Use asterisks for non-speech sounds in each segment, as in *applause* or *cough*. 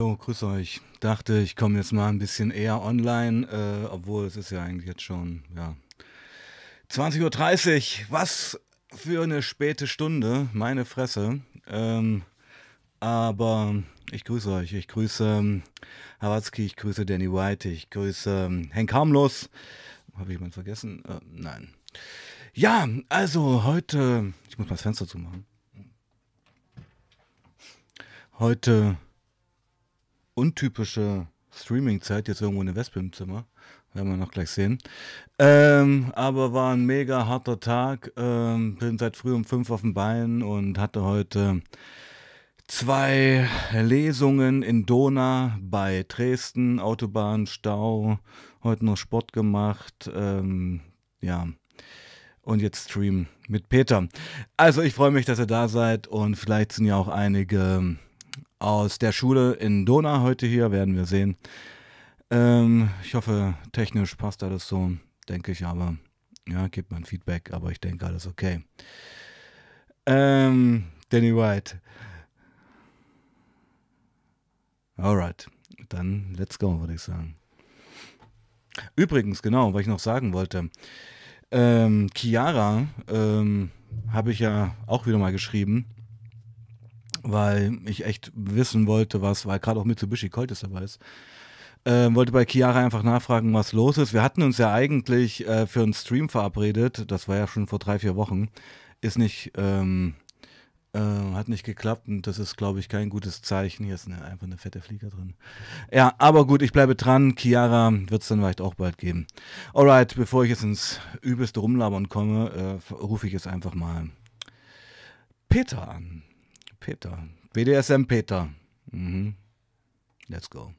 Jo, grüß euch. Dachte, ich komme jetzt mal ein bisschen eher online, äh, obwohl es ist ja eigentlich jetzt schon, ja, 20.30 Uhr. Was für eine späte Stunde, meine Fresse. Ähm, aber ich grüße euch. Ich grüße ähm, Hawatzki, ich grüße Danny White, ich grüße ähm, Henk Harmlos. Habe ich jemanden vergessen? Äh, nein. Ja, also heute, ich muss mal das Fenster zumachen. Heute untypische Streaming-Zeit, jetzt irgendwo eine Wespe im Zimmer. Werden wir noch gleich sehen. Ähm, aber war ein mega harter Tag. Ähm, bin seit früh um fünf auf dem Bein und hatte heute zwei Lesungen in Dona bei Dresden, Autobahn, Stau. Heute noch Sport gemacht. Ähm, ja. Und jetzt Stream mit Peter. Also ich freue mich, dass ihr da seid und vielleicht sind ja auch einige aus der Schule in Dona heute hier, werden wir sehen. Ähm, ich hoffe, technisch passt alles so, denke ich, aber ja, gebt mal ein Feedback, aber ich denke, alles okay. Ähm, Danny White. Alright, dann let's go, würde ich sagen. Übrigens, genau, was ich noch sagen wollte. Ähm, Chiara ähm, habe ich ja auch wieder mal geschrieben weil ich echt wissen wollte, was, weil gerade auch Mitsubishi Colt dabei ist. Äh, wollte bei Chiara einfach nachfragen, was los ist. Wir hatten uns ja eigentlich äh, für einen Stream verabredet, das war ja schon vor drei, vier Wochen. Ist nicht, ähm, äh, hat nicht geklappt und das ist, glaube ich, kein gutes Zeichen. Hier ist eine, einfach eine fette Flieger drin. Ja, aber gut, ich bleibe dran. Chiara wird es dann vielleicht auch bald geben. Alright, bevor ich jetzt ins übelste Rumlabern komme, äh, rufe ich jetzt einfach mal Peter an. Peter. BDSM Peter. Mhm. Let's go.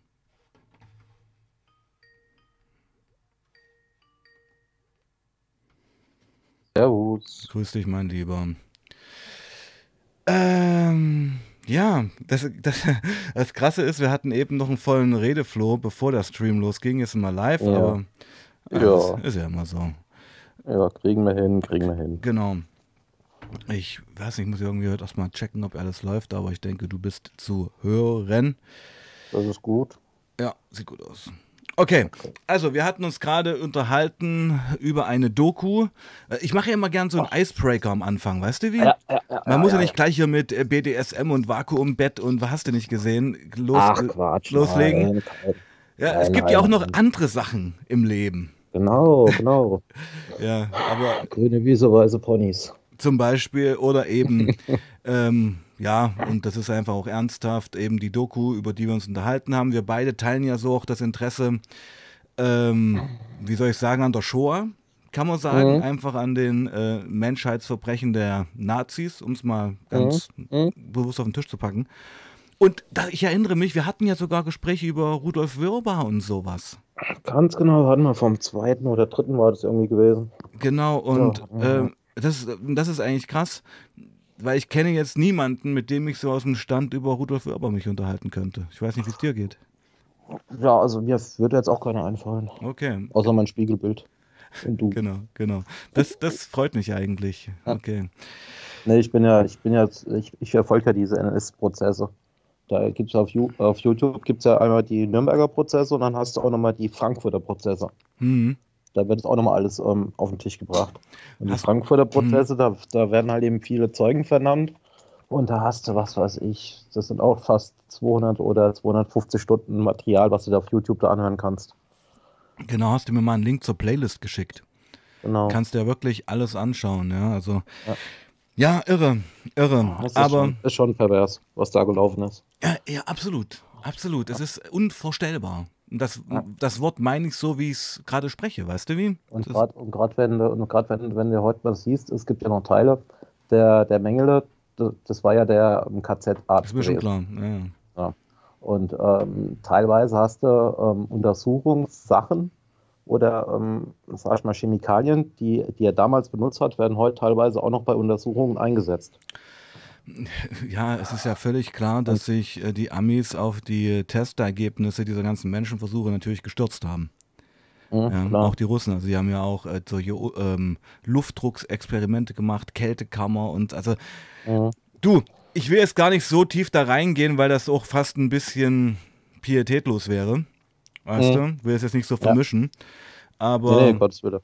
Servus. Grüß dich, mein Lieber. Ähm, ja, das, das, das Krasse ist, wir hatten eben noch einen vollen Redeflow, bevor der Stream losging. Ist immer live, Ja. aber ja, ist ja immer so. Ja, kriegen wir hin, kriegen wir hin. Genau. Ich weiß nicht, ich muss irgendwie heute erstmal checken, ob alles läuft, aber ich denke, du bist zu hören. Das ist gut. Ja, sieht gut aus. Okay, also wir hatten uns gerade unterhalten über eine Doku. Äh, Ich mache ja immer gern so einen Icebreaker am Anfang, weißt du wie? Ja, ja, ja, Man muss ja nicht gleich hier mit äh, BDSM und Vakuumbett und was hast du nicht gesehen? Los, Ach äh, Quatsch. loslegen. Nein, kein- Ja, es nein, gibt ja auch nein, noch nein. andere Sachen im Leben. Genau, genau. *laughs* Ja, aber Grüne Wiese, weiße Ponys. Zum Beispiel oder eben, *laughs* ähm, ja, und das ist einfach auch ernsthaft, eben die Doku, über die wir uns unterhalten haben. Wir beide teilen ja so auch das Interesse, ähm, wie soll ich sagen, an der Shoah, kann man sagen, Mhm. einfach an den äh, Menschheitsverbrechen der Nazis, um es mal ganz Mhm. bewusst auf den Tisch zu packen. Und da, ich erinnere mich, wir hatten ja sogar Gespräche über Rudolf Wirbar und sowas. Ganz genau, hatten wir vom zweiten oder dritten war das irgendwie gewesen. Genau, und Ja, ähm, das, das ist eigentlich krass, weil ich kenne jetzt niemanden, mit dem ich so aus dem Stand über Rudolf Wirbar mich unterhalten könnte. Ich weiß nicht, wie es dir geht. Ja, also mir würde jetzt auch keiner einfallen. Okay, Außer mein Spiegelbild. Und du. genau, genau. Das, das freut mich eigentlich. Okay. Nee, ich bin ja, ich bin ja, ich, ich verfolge ja diese NS-Prozesse. Da gibt es auf, auf YouTube gibt's ja einmal die Nürnberger Prozesse und dann hast du auch nochmal die Frankfurter Prozesse. Mhm. Da wird es auch nochmal alles ähm, auf den Tisch gebracht. Und die Frankfurter Prozesse, da, da werden halt eben viele Zeugen vernannt. Und da hast du, was weiß ich, das sind auch fast 200 oder 250 Stunden Material, was du da auf YouTube da anhören kannst. Genau, hast du mir mal einen Link zur Playlist geschickt. Genau. Kannst dir wirklich alles anschauen, ja. Also, Ja. ja, irre, irre. Das ist, Aber, schon, ist schon pervers, was da gelaufen ist. ja, ja, absolut, absolut. Es ist unvorstellbar. Das, Ja. das Wort meine ich so, wie ich es gerade spreche, weißt du wie? Und gerade wenn, du- und grad wenn, wenn du heute mal siehst, es gibt ja noch Teile, der, der Mengele, das war ja der KZ-Arzt ist mir schon klar. Ja, ja. Und ähm, teilweise hast du ähm, Untersuchungssachen oder, ähm, sag ich mal, Chemikalien, die, die er damals benutzt hat, werden heute teilweise auch noch bei Untersuchungen eingesetzt. *laughs* Ja, es ist ja völlig klar, dass sich äh, die Amis auf die Testergebnisse dieser ganzen Menschenversuche natürlich gestürzt haben. Ja, klar. auch die Russen, also die haben ja auch äh, solche ähm, Luftdrucksexperimente gemacht, Kältekammer und also Mhm. du, Ich will jetzt gar nicht so tief da reingehen, weil das auch fast ein bisschen pietätlos wäre. Weißt mhm. du? Will es jetzt nicht so vermischen. Ja. Aber. Nee, nee, Gottes Willen.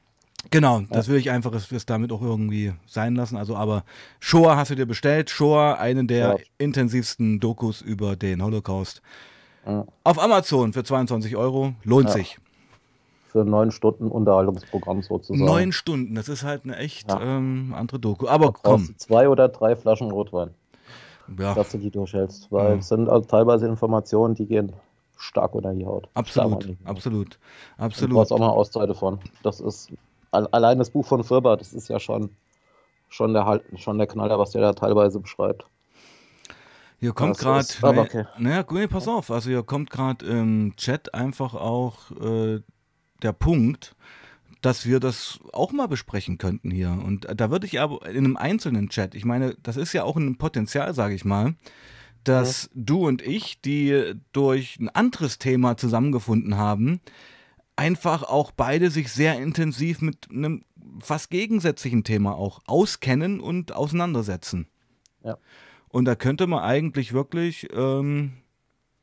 Genau, das will ich einfach es damit auch irgendwie sein lassen. Also, aber Shoah hast du dir bestellt. Shoah, eine der ja. intensivsten Dokus über den Holocaust. Ja. Auf Amazon für 22 Euro. Lohnt ja. sich. Für neun Stunden Unterhaltungsprogramm sozusagen. Neun Stunden, das ist halt eine echt ähm, andere Doku. Aber komm. Zwei oder drei Flaschen Rotwein. Ja. Dass du die durchhältst. Weil es sind also teilweise Informationen, die gehen stark unter die Haut. Absolut, absolut, absolut. Du brauchst auch mal Auszeit von. Das ist allein das Buch von Firber, das ist ja schon, schon, der, schon der Knaller, was der da teilweise beschreibt. Hier kommt gerade, naja, okay. naja, nee, pass auf, also hier kommt gerade im Chat einfach auch äh, der Punkt, dass wir das auch mal besprechen könnten hier. Und da würde ich aber in einem einzelnen Chat, ich meine, das ist ja auch ein Potenzial, sage ich mal, dass ja. du und ich, die durch ein anderes Thema zusammengefunden haben, einfach auch beide sich sehr intensiv mit einem fast gegensätzlichen Thema auch auskennen und auseinandersetzen. Ja. Und da könnte man eigentlich wirklich ähm,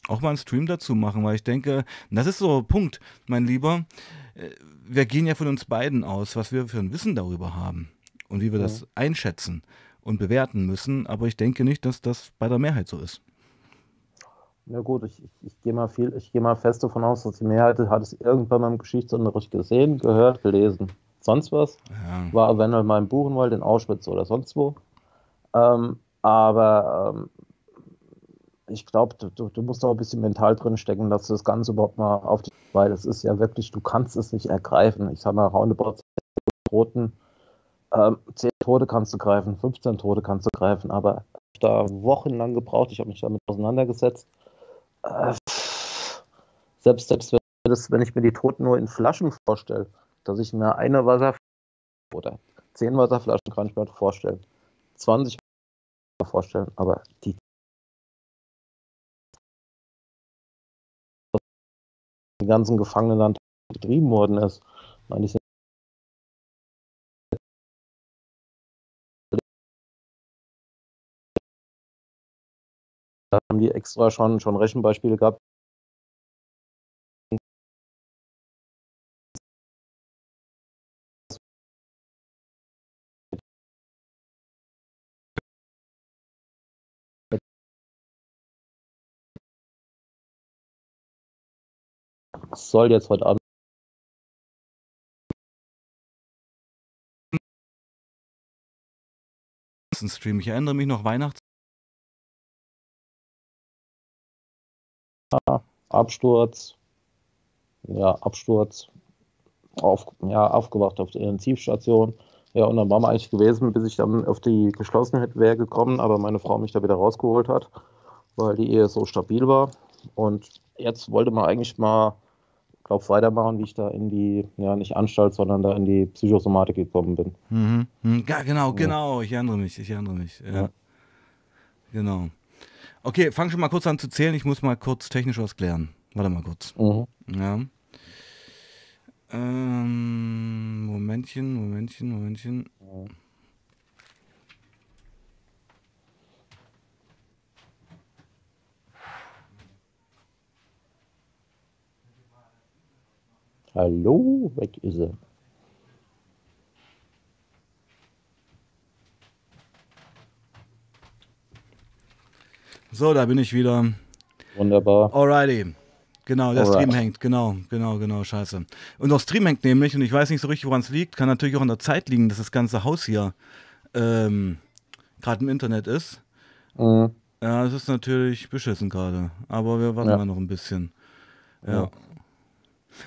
auch mal einen Stream dazu machen, weil ich denke, das ist so ein Punkt, mein Lieber. Äh, wir gehen ja von uns beiden aus, was wir für ein Wissen darüber haben und wie wir ja. das einschätzen und bewerten müssen. Aber ich denke nicht, dass das bei der Mehrheit so ist. Ja gut, ich, ich, ich gehe mal viel, ich gehe mal fest davon aus, dass die Mehrheit hat es irgendwann mal im Geschichtsunterricht gesehen, gehört, gelesen. Sonst was? Ja. War eventuell mal in Buchenwald, in Auschwitz oder sonst wo. Ähm, aber ähm, ich glaube, du, du, musst auch ein bisschen mental drin stecken, dass du das Ganze überhaupt mal auf die, weil es ist ja wirklich, du kannst es nicht ergreifen. Ich sag mal, roundabout 10 Toten, ähm, 10 Tote kannst du greifen, 15 Tote kannst du greifen, aber ich habe da wochenlang gebraucht, ich habe mich damit auseinandergesetzt äh, selbst, selbst wenn, das, wenn ich mir die Toten nur in Flaschen vorstelle, dass ich mir eine Wasserflasche oder zehn Wasserflaschen kann ich mir vorstellen, 20 vorstellen, aber die die ganzen Gefangenen getrieben worden ist, meine ich, Da haben die extra schon, schon Rechenbeispiele gehabt. soll jetzt heute Abend Stream. Ich erinnere mich noch Weihnachts Absturz, ja, Absturz, auf, ja, aufgewacht auf der Intensivstation. Ja, und dann waren wir eigentlich gewesen, bis ich dann auf die geschlossene wäre gekommen, aber meine Frau mich da wieder rausgeholt hat, weil die Ehe so stabil war. Und jetzt wollte man eigentlich mal, glaube weitermachen, wie ich da in die, ja, nicht Anstalt, sondern da in die Psychosomatik gekommen bin. Mhm. mhm. Ja, genau, genau. Ich erinnere mich, ich erinnere mich. Ja. ja. Genau. Okay, fang schon mal kurz an zu zählen. Ich muss mal kurz technisch was klären. Warte mal kurz. Mhm. Ja. Ähm, Momentchen, Momentchen, Momentchen. Hallo, weg ist er. So, da bin ich wieder. Wunderbar. Alrighty. Genau, der Alright. Stream hängt, genau, genau, genau, scheiße. Und der Stream hängt nämlich, und ich weiß nicht so richtig, woran es liegt, kann natürlich auch an der Zeit liegen, dass das ganze Haus hier ähm, gerade im Internet ist. Mhm. Ja, es ist natürlich beschissen gerade, aber wir warten ja. mal noch ein bisschen. Ja. ja.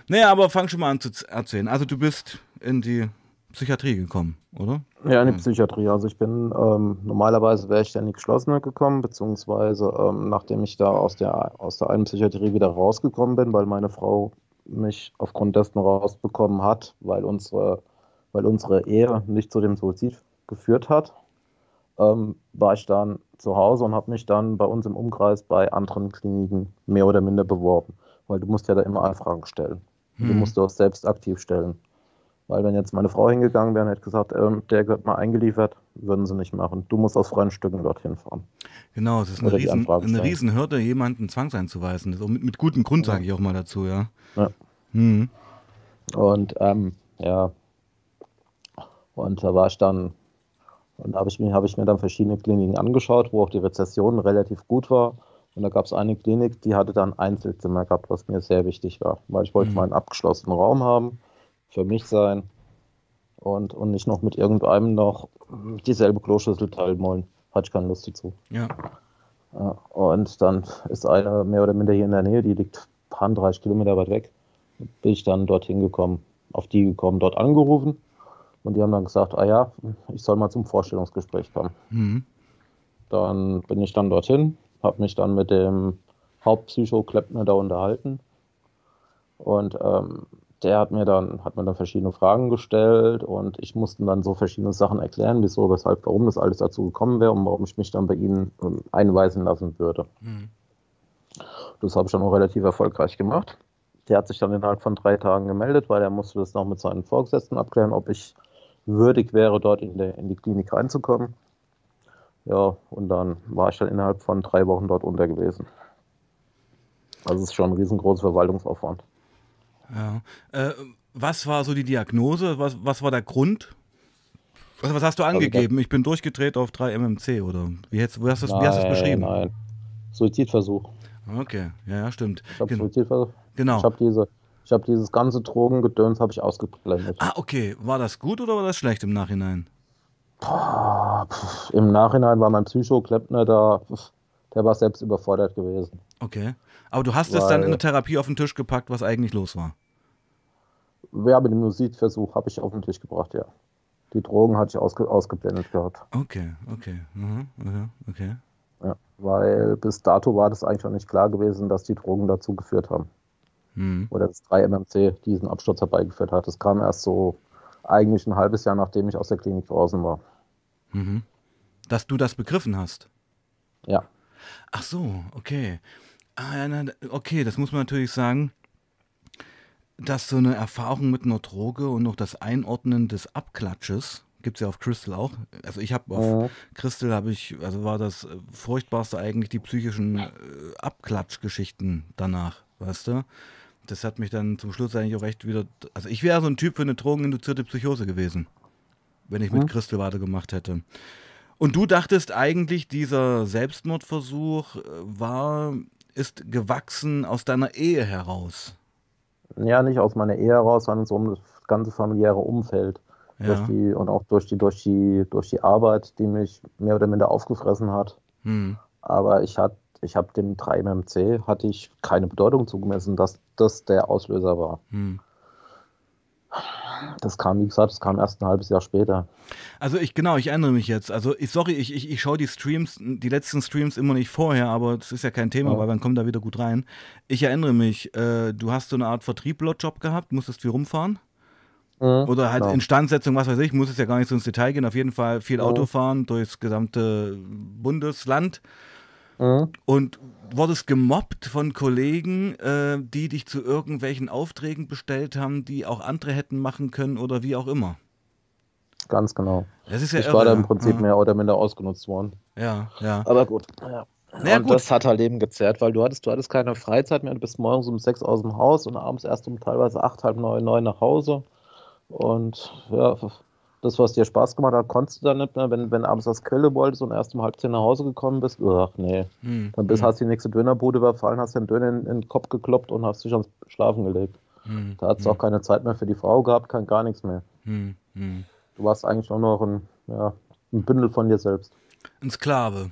Naja, aber fang schon mal an zu erzählen. Also du bist in die Psychiatrie gekommen, oder? Ja, in die Psychiatrie. Also ich bin ähm, normalerweise wäre ich in die geschlossene gekommen, beziehungsweise ähm, nachdem ich da aus der aus der einen Psychiatrie wieder rausgekommen bin, weil meine Frau mich aufgrund dessen rausbekommen hat, weil unsere, weil unsere Ehe nicht zu dem Suizid geführt hat, ähm, war ich dann zu Hause und habe mich dann bei uns im Umkreis bei anderen Kliniken mehr oder minder beworben, weil du musst ja da immer Anfragen stellen. Hm. Du musst du auch selbst aktiv stellen. Weil wenn jetzt meine Frau hingegangen wäre und hätte gesagt, ähm, der wird mal eingeliefert, würden sie nicht machen. Du musst aus freien Stücken dorthin fahren. Genau, es ist eine, riesen, eine Riesenhürde, jemanden zwangseinzuweisen. Mit, mit gutem Grund, sage ich auch mal dazu, ja. ja. Mhm. Und ähm, ja, und da war ich dann, und da habe ich, mir, hab ich mir dann verschiedene Kliniken angeschaut, wo auch die Rezession relativ gut war. Und da gab es eine Klinik, die hatte dann Einzelzimmer gehabt, was mir sehr wichtig war, weil ich wollte mhm. mal einen abgeschlossenen Raum haben, für mich sein und, und nicht noch mit irgendeinem noch dieselbe Kloschüssel teilen wollen. Hatte ich keine Lust dazu. Ja. ja. Und dann ist eine mehr oder minder hier in der Nähe, die liegt ein paar 30 Kilometer weit weg. Bin ich dann dorthin gekommen, auf die gekommen, dort angerufen. Und die haben dann gesagt, ah ja, ich soll mal zum Vorstellungsgespräch kommen. Mhm. Dann bin ich dann dorthin, habe mich dann mit dem Hauptpsycho Kleppner da unterhalten. Und ähm, der hat mir dann, hat mir dann verschiedene Fragen gestellt und ich musste dann so verschiedene Sachen erklären, wieso, weshalb, warum das alles dazu gekommen wäre und warum ich mich dann bei ihnen ähm, einweisen lassen würde. Mhm. Das habe ich dann auch relativ erfolgreich gemacht. Der hat sich dann innerhalb von drei Tagen gemeldet, weil er musste das noch mit seinen Vorgesetzten abklären, ob ich würdig wäre, dort in, der, in die Klinik reinzukommen. Ja, und dann war ich dann innerhalb von drei Wochen dort unter gewesen. Also es ist schon ein riesengroßer Verwaltungsaufwand. Ja. Äh, was war so die Diagnose? Was, was war der Grund? Was, was hast du also angegeben? ich bin durchgedreht auf 3 MMC oder wie, hast, wie hast du es beschrieben? Nein, Suizidversuch. Okay, ja, ja stimmt. Ich habe Suizidversuch. Genau. Ich habe diese, ich habe dieses ganze Drogengedöns habe ich ausgeblendet. Ah, okay. War das gut oder war das schlecht im Nachhinein? Boah, pff, Im Nachhinein war mein Psycho-Kleppner da, pff, der war selbst überfordert gewesen. Okay. Aber du hast Weil, es dann in der Therapie auf den Tisch gepackt, was eigentlich los war? Ja, mit dem Musikversuch habe ich auf den Tisch gebracht, ja. Die Drogen hatte ich ausge ausgeblendet gehabt. Okay, okay. Mhm, okay. Ja, weil bis dato war das eigentlich noch nicht klar gewesen, dass die Drogen dazu geführt haben. Mhm. Oder das 3-MMC diesen Absturz herbeigeführt hat. Das kam erst so eigentlich ein halbes Jahr, nachdem ich aus der Klinik draußen war. Mhm. Dass du das begriffen hast? Ja. Ach so, okay. Ah, ja, okay, das muss man natürlich sagen, dass so eine Erfahrung mit einer Droge und noch das Einordnen des Abklatsches, gibt es ja auf Crystal auch. Also ich habe auf ja. Crystal habe ich, also war das furchtbarste eigentlich die psychischen äh, Abklatschgeschichten danach, weißt du? Das hat mich dann zum Schluss eigentlich auch recht wieder, also ich wäre so ein Typ für eine drogeninduzierte Psychose gewesen, wenn ich mit mhm. Crystal weitergemacht hätte. Und du dachtest eigentlich, dieser Selbstmordversuch äh, war, ist gewachsen aus deiner Ehe heraus. Ja, nicht aus meiner Ehe heraus, sondern so um das ganze familiäre Umfeld. Ja. Durch die, und auch durch die, durch, die, durch die Arbeit, die mich mehr oder minder aufgefressen hat. Hm. Aber ich, hat, ich habe dem 3MMC hatte ich keine Bedeutung zugemessen, dass das der Auslöser war. Hm. Das kam, wie gesagt, das kam erst ein halbes Jahr später. Also ich, genau, ich erinnere mich jetzt. Also ich, sorry, ich, ich, ich schaue die Streams, die letzten Streams immer nicht vorher, aber das ist ja kein Thema, ja. weil man kommt da wieder gut rein. Ich erinnere mich, äh, du hast so eine Art Vertriebler-Job gehabt, musstest viel rumfahren. Mhm, Oder halt genau. Instandsetzung, was weiß ich, muss es ja gar nicht so ins Detail gehen. Auf jeden Fall viel mhm. Autofahren durchs gesamte Bundesland. Mhm. Und wurdest gemobbt von Kollegen, äh, die dich zu irgendwelchen Aufträgen bestellt haben, die auch andere hätten machen können oder wie auch immer. Ganz genau. Das ist ja ich irre. war da im Prinzip ja. mehr oder minder ausgenutzt worden. Ja, ja. Aber gut. Ja. Naja, und gut. das hat halt eben gezerrt, weil du hattest, du hattest keine Freizeit mehr, du bist morgens um sechs aus dem Haus und abends erst um teilweise acht, halb neun, neun nach Hause. Und ja, das, was dir Spaß gemacht hat, konntest du dann nicht mehr. Wenn, wenn abends das Grille wolltest und erst um halb zehn nach Hause gekommen bist, ach nee. Hm. Dann bist, hm. hast du die nächste Dönerbude überfallen, hast den Döner in, in, den Kopf gekloppt und hast dich ans Schlafen gelegt. Hm. Da hast du hm. auch keine Zeit mehr für die Frau gehabt, kein gar nichts mehr. Hm. hm. Du warst eigentlich nur noch ein, ja, ein Bündel von dir selbst. Ein Sklave.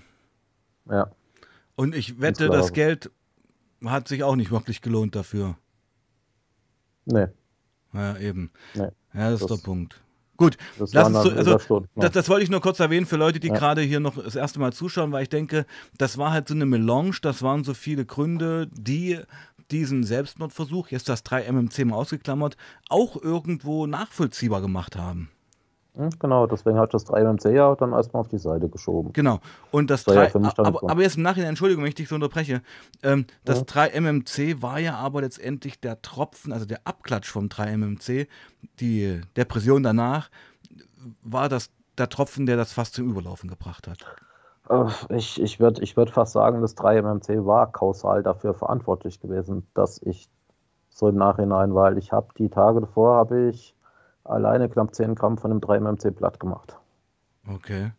Ja. Und ich wette, das Geld hat sich auch nicht wirklich gelohnt dafür. Nee. Ja, eben. Nee. Ja, das, das ist der Punkt. Gut, das, lass uns also, Stunden, das, das, wollte ich nur kurz erwähnen für Leute, die ja. gerade hier noch das erste Mal zuschauen, weil ich denke, das war halt so eine Melange, das waren so viele Gründe, die diesen Selbstmordversuch, jetzt das 3MMC mal ausgeklammert, auch irgendwo nachvollziehbar gemacht haben. Hm, genau, deswegen hat das 3MMC ja dann erstmal auf die Seite geschoben. Genau. Und das, das 3, ja aber, aber, jetzt im Nachhinein, Entschuldigung, wenn ich dich so unterbreche, ähm, das ja. 3MMC war ja aber letztendlich der Tropfen, also der Abklatsch vom 3MMC, die Depression danach, war das der Tropfen, der das fast zum Überlaufen gebracht hat? Ich, ich würde ich würd fast sagen, das 3MMC war kausal dafür verantwortlich gewesen, dass ich so im Nachhinein, weil ich habe die Tage davor habe ich alleine knapp 10 Gramm von dem 3MMC platt gemacht. Okay.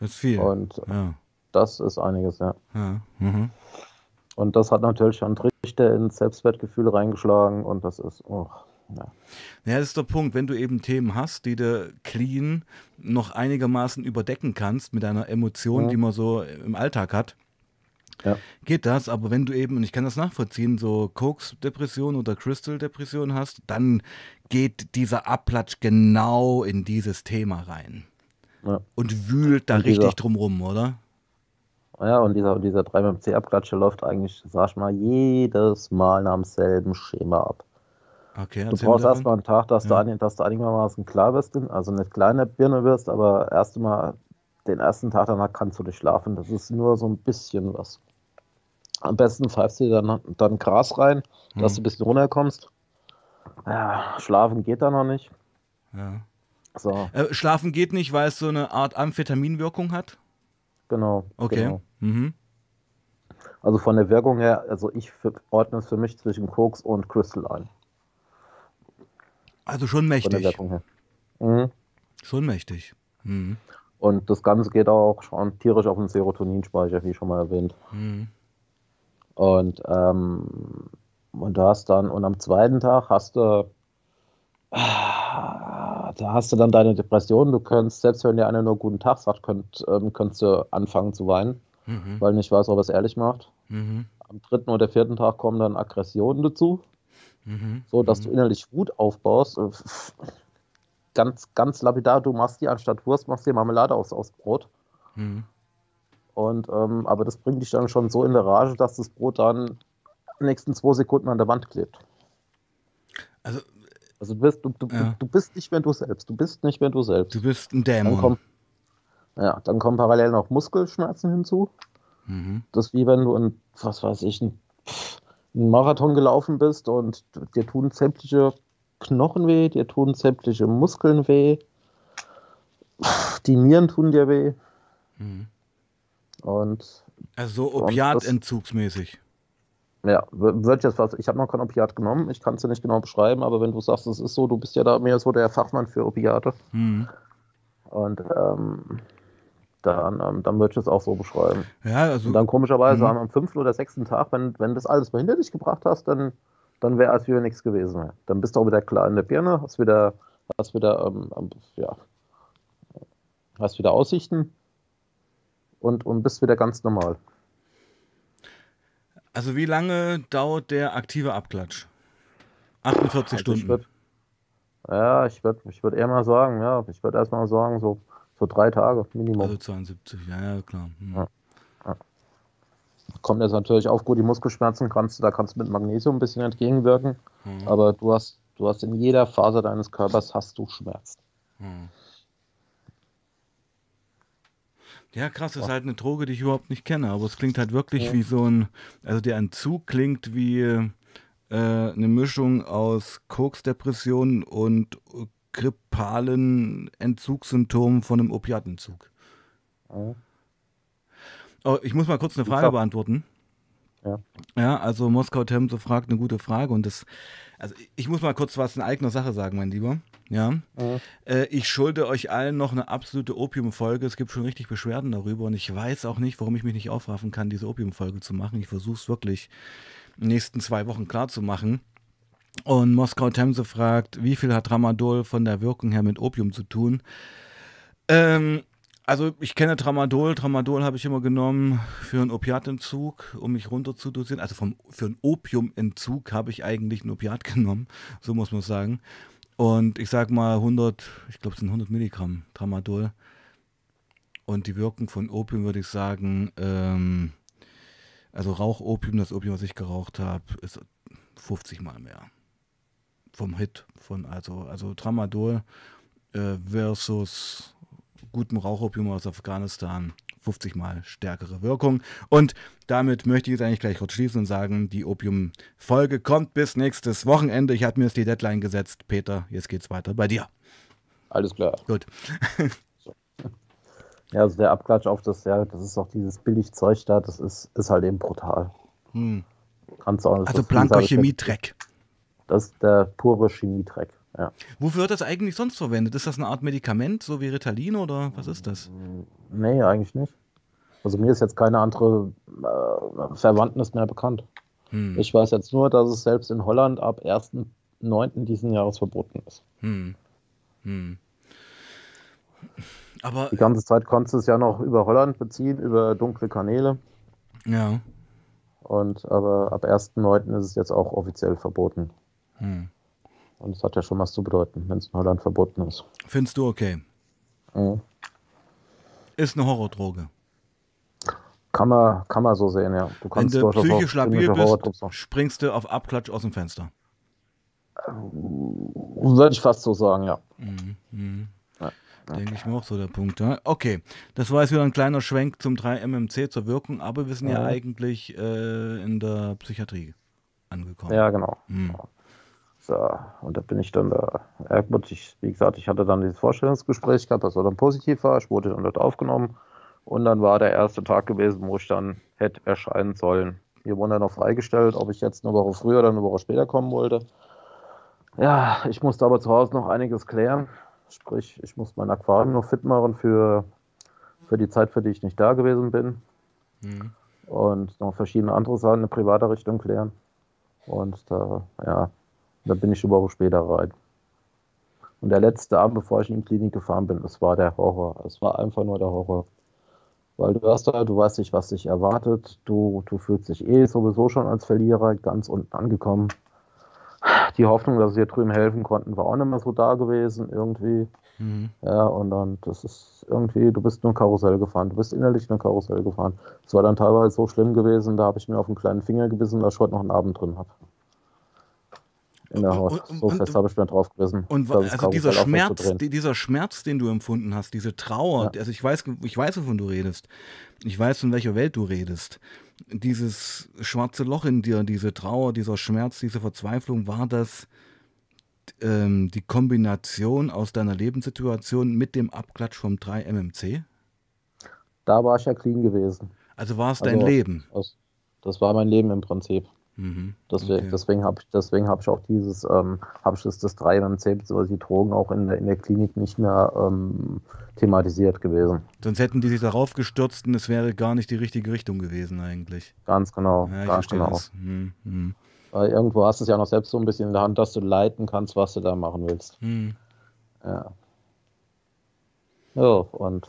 Das ist viel. Und ja. das ist einiges, ja. ja. Mhm. Und das hat natürlich schon Trichter ins Selbstwertgefühl reingeschlagen und das ist, oh, ja. Ja, das ist der Punkt. Wenn du eben Themen hast, die du clean noch einigermaßen überdecken kannst mit einer Emotion, ja. die man so im Alltag hat, ja. geht das. Aber wenn du eben, und ich kann das nachvollziehen, so Koks-Depression oder Crystal-Depression hast, dann geht dieser Abplatsch genau in dieses Thema rein. Ja. Und wühlt da und richtig dieser, drumrum, oder? Ja, und dieser, dieser 3MC-Abklatsche läuft eigentlich, sag ich mal, jedes Mal nach demselben Schema ab. Okay, du brauchst erstmal einen Tag, dass, ja. du, dass du einigermaßen klar wirst, also nicht kleine Birne wirst, aber erst mal den ersten Tag danach kannst du nicht schlafen. Das ist nur so ein bisschen was. Am besten pfeifst du dann, dann Gras rein, hm. dass du ein bisschen runterkommst. Ja, schlafen geht da noch nicht. Ja. So. Äh, schlafen geht nicht, weil es so eine Art Amphetaminwirkung hat? Genau. Okay. Genau. Mhm. Also von der Wirkung her, also ich ordne es für mich zwischen Koks und Crystal ein. Also schon mächtig. Mhm. Schon mächtig. Mhm. Und das Ganze geht auch schon tierisch auf den Serotoninspeicher, wie schon mal erwähnt. Mhm. Und, ähm, und du hast dann, und am zweiten Tag hast du, da hast du dann deine Depression. Du könntest, selbst wenn dir einer nur guten Tag sagt, könnt, ähm, könntest du anfangen zu weinen, mhm. weil nicht weiß, ob er es ehrlich macht. Mhm. Am dritten oder vierten Tag kommen dann Aggressionen dazu. Mhm. So, dass du mhm. innerlich Wut aufbaust. Ganz, ganz lapidar, du machst dir anstatt Wurst, machst dir Marmelade aus, aus Brot. Mhm. Und, ähm, aber das bringt dich dann schon so in der Rage, dass das Brot dann nächsten zwei Sekunden an der Wand klebt. Also, also du, bist, du, du, ja. du bist nicht mehr du selbst. Du bist nicht mehr du selbst. Du bist ein Dämon. Dann kommt, ja, dann kommen parallel noch Muskelschmerzen hinzu. Mhm. Das ist wie wenn du ein, was weiß ich, ein, einen Marathon gelaufen bist und dir tun sämtliche Knochen weh, dir tun sämtliche Muskeln weh, die Nieren tun dir weh. Mhm. Und also so Opiatentzugsmäßig. Ja, wird jetzt was. Ich habe noch kein Opiat genommen. Ich kann es dir nicht genau beschreiben, aber wenn du sagst, es ist so, du bist ja da mehr so der Fachmann für Opiate. Mhm. Und ähm, dann, ähm, dann würde ich es auch so beschreiben. Ja, also. Und dann komischerweise mhm. am fünften oder sechsten Tag, wenn, wenn das alles mal hinter dich gebracht hast, dann, dann wäre als wäre nichts gewesen mehr. Dann bist du auch wieder klar in der Birne, hast wieder, hast wieder, ähm, ähm, ja, hast wieder Aussichten und, und bist wieder ganz normal. Also wie lange dauert der aktive Abklatsch? 48 also Stunden. Ich würd, ja, ich würde ich würd eher mal sagen, ja, ich würde erstmal sagen, so so drei Tage Minimum. Also 72, ja, ja, klar. Hm. Ja, ja. Kommt jetzt natürlich auf, gut, die Muskelschmerzen kannst du, da kannst du mit Magnesium ein bisschen entgegenwirken, hm. aber du hast, du hast in jeder Phase deines Körpers hast du Schmerzen. Hm. Ja, krass, das ist halt eine Droge, die ich überhaupt nicht kenne, aber es klingt halt wirklich ja. wie so ein, also der Entzug klingt wie äh, eine Mischung aus Koksdepression und grippalen Entzugssymptomen von einem Opiatentzug. Ja. Oh, ich muss mal kurz eine Frage beantworten. Ja. Ja, also Moskau Temse fragt eine gute Frage und das, also ich muss mal kurz was in eigener Sache sagen, mein Lieber. Ja. Mhm. Äh, ich schulde euch allen noch eine absolute Opiumfolge. Es gibt schon richtig Beschwerden darüber und ich weiß auch nicht, warum ich mich nicht aufraffen kann, diese Opiumfolge zu machen. Ich versuche es wirklich in den nächsten zwei Wochen klar zu machen. Und Moskau Temse fragt, wie viel hat Tramadol von der Wirkung her mit Opium zu tun? Ähm, also ich kenne Tramadol. Tramadol habe ich immer genommen für einen Opiatentzug, um mich runter zu dosieren. Also vom, für einen Opiumentzug habe ich eigentlich ein Opiat *laughs* genommen, so muss man sagen. Und ich sage mal 100, ich glaube es sind 100 Milligramm Tramadol. Und die Wirkung von Opium würde ich sagen, ähm, also Rauchopium, das Opium, was ich geraucht habe, ist 50 Mal mehr vom Hit von also also Tramadol äh, versus gutem Rauchopium aus Afghanistan 50 mal stärkere Wirkung. Und damit möchte ich jetzt eigentlich gleich kurz schließen und sagen, die Opium-Folge kommt bis nächstes Wochenende. Ich habe mir jetzt die Deadline gesetzt. Peter, jetzt geht's weiter bei dir. Alles klar. Gut. *laughs* Ja, also der Abklatsch auf das, ja, das ist auch dieses Billigzeug da, das ist, ist halt eben brutal. Hm. Kannst auch, Also blanker Chemiedreck. Das ist der pure Chemiedreck, ja. Wofür wird das eigentlich sonst verwendet? Ist das eine Art Medikament, so wie Ritalin oder was ist das? Nee, eigentlich nicht. Also mir ist jetzt keine andere äh, Verwandtnis mehr bekannt. Hm. Ich weiß jetzt nur, dass es selbst in Holland ab 1.9. diesen Jahres verboten ist. Hm. Hm. Aber Die ganze Zeit konntest du es ja noch über Holland beziehen, über dunkle Kanäle. ja. Und aber ab 1.9. ist es jetzt auch offiziell verboten. Hm. Und es hat ja schon was zu bedeuten, wenn es in Holland verboten ist. Findest du okay? Mhm. Ist eine Horrordroge. Kann man, kann man so sehen, ja. Du Wenn kannst du durchaus auch psychisch labil bist, springst du auf Abklatsch aus dem Fenster. Würde ich fast so sagen, ja. Mhm. Mhm. Ja. Denke ich mir auch so der Punkt. Ja. Okay, das war jetzt wieder ein kleiner Schwenk zum 3-MMC zur Wirkung, aber wir sind ja, Ja. eigentlich äh, in der Psychiatrie angekommen. Ja, genau. Mhm. So, und da bin ich dann da. Ja, gut, ich, wie gesagt, ich hatte dann dieses Vorstellungsgespräch gehabt, das war dann positiv war. Ich wurde dann dort aufgenommen. Und dann war der erste Tag gewesen, wo ich dann hätte erscheinen sollen. Mir wurde dann noch freigestellt, ob ich jetzt eine Woche früher oder eine Woche später kommen wollte. Ja, ich musste aber zu Hause noch einiges klären. Sprich, ich musste mein Aquarium noch fit machen für, für die Zeit, für die ich nicht da gewesen bin. Mhm. Und noch verschiedene andere Sachen in privater Richtung klären. Und da, ja, da bin ich eine Woche später rein. Und der letzte Abend, bevor ich in die Klinik gefahren bin, es war der Horror. Es war einfach nur der Horror. Weil du hast da, du weißt nicht, was dich erwartet. Du, du fühlst dich eh sowieso schon als Verlierer ganz unten angekommen. Die Hoffnung, dass sie dir drüben helfen konnten, war auch nicht mehr so da gewesen irgendwie. Mhm. Ja, und dann, das ist irgendwie, du bist nur ein Karussell gefahren. Du bist innerlich nur ein Karussell gefahren. Es war dann teilweise so schlimm gewesen, da habe ich mir auf einen kleinen Finger gebissen, dass ich heute noch einen Abend drin habe. In der Haut. Und- so und- fest habe ich mir drauf gebissen. Und also dieser Schmerz, dieser Schmerz, den du empfunden hast, diese Trauer, also ich weiß, ich weiß, wovon du redest. Ich weiß, von welcher Welt du redest. Dieses schwarze Loch in dir, diese Trauer, dieser Schmerz, diese Verzweiflung, war das ähm, die Kombination aus deiner Lebenssituation mit dem Abklatsch vom 3MMC? Da war ich ja clean gewesen. Also war es dein Also- Leben? Das, das war mein Leben im Prinzip. Mhm. Deswegen, Okay. deswegen habe ich, deswegen habe ich auch dieses, ähm, habe ich das, das 3 MMC bzw. die Drogen auch in der, in der Klinik nicht mehr ähm, thematisiert gewesen. Sonst hätten die sich darauf gestürzt und es wäre gar nicht die richtige Richtung gewesen eigentlich. Ganz genau, Ja, ich ganz genau. das. Mhm. Mhm. Weil irgendwo hast du es ja noch selbst so ein bisschen in der Hand, dass du leiten kannst, was du da machen willst. Mhm. Ja. Ja, und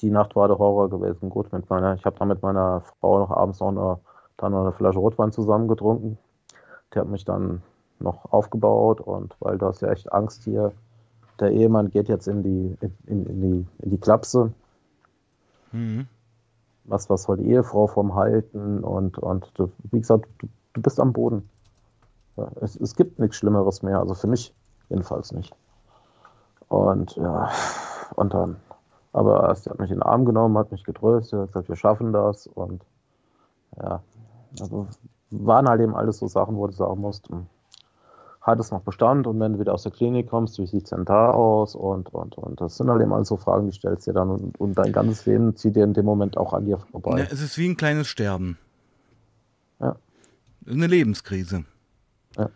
die Nacht war der Horror gewesen. Gut, mit meiner, ich habe da mit meiner Frau noch abends noch eine, dann noch eine Flasche Rotwein zusammen getrunken. Die hat mich dann noch aufgebaut und weil du hast ja echt Angst hier. Der Ehemann geht jetzt in die, in, in, in die, in die Klapse. Mhm. Was, was soll die Ehefrau vom halten? Und, und du, wie gesagt, du, du bist am Boden. Ja, es, es gibt nichts Schlimmeres mehr, also für mich jedenfalls nicht. Und ja, und dann, aber sie hat mich in den Arm genommen, hat mich getröstet, hat gesagt, wir schaffen das. Und ja, also waren halt eben alles so Sachen, wo du sagen musst, hm, hat es noch Bestand und wenn du wieder aus der Klinik kommst, wie sieht es denn da aus? Und, und, und das sind halt eben alles so Fragen, die stellst du dir dann und, und dein ganzes Leben zieht dir in dem Moment auch an dir vorbei. Ja, es ist wie ein kleines Sterben. Ja. Eine Lebenskrise. Ja.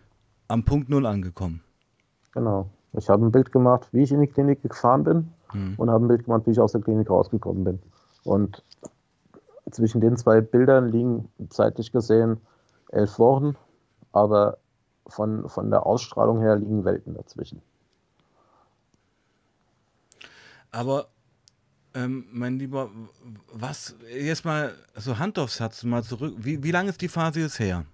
Am Punkt Null angekommen. Genau. Ich habe ein Bild gemacht, wie ich in die Klinik gefahren bin Hm. und habe ein Bild gemacht, wie ich aus der Klinik rausgekommen bin. Und zwischen den zwei Bildern liegen zeitlich gesehen elf Wochen, aber von, von der Ausstrahlung her liegen Welten dazwischen. Aber, ähm, mein Lieber, was, jetzt mal so Hand aufs Herz, mal zurück. Wie, wie lange ist die Phase jetzt her?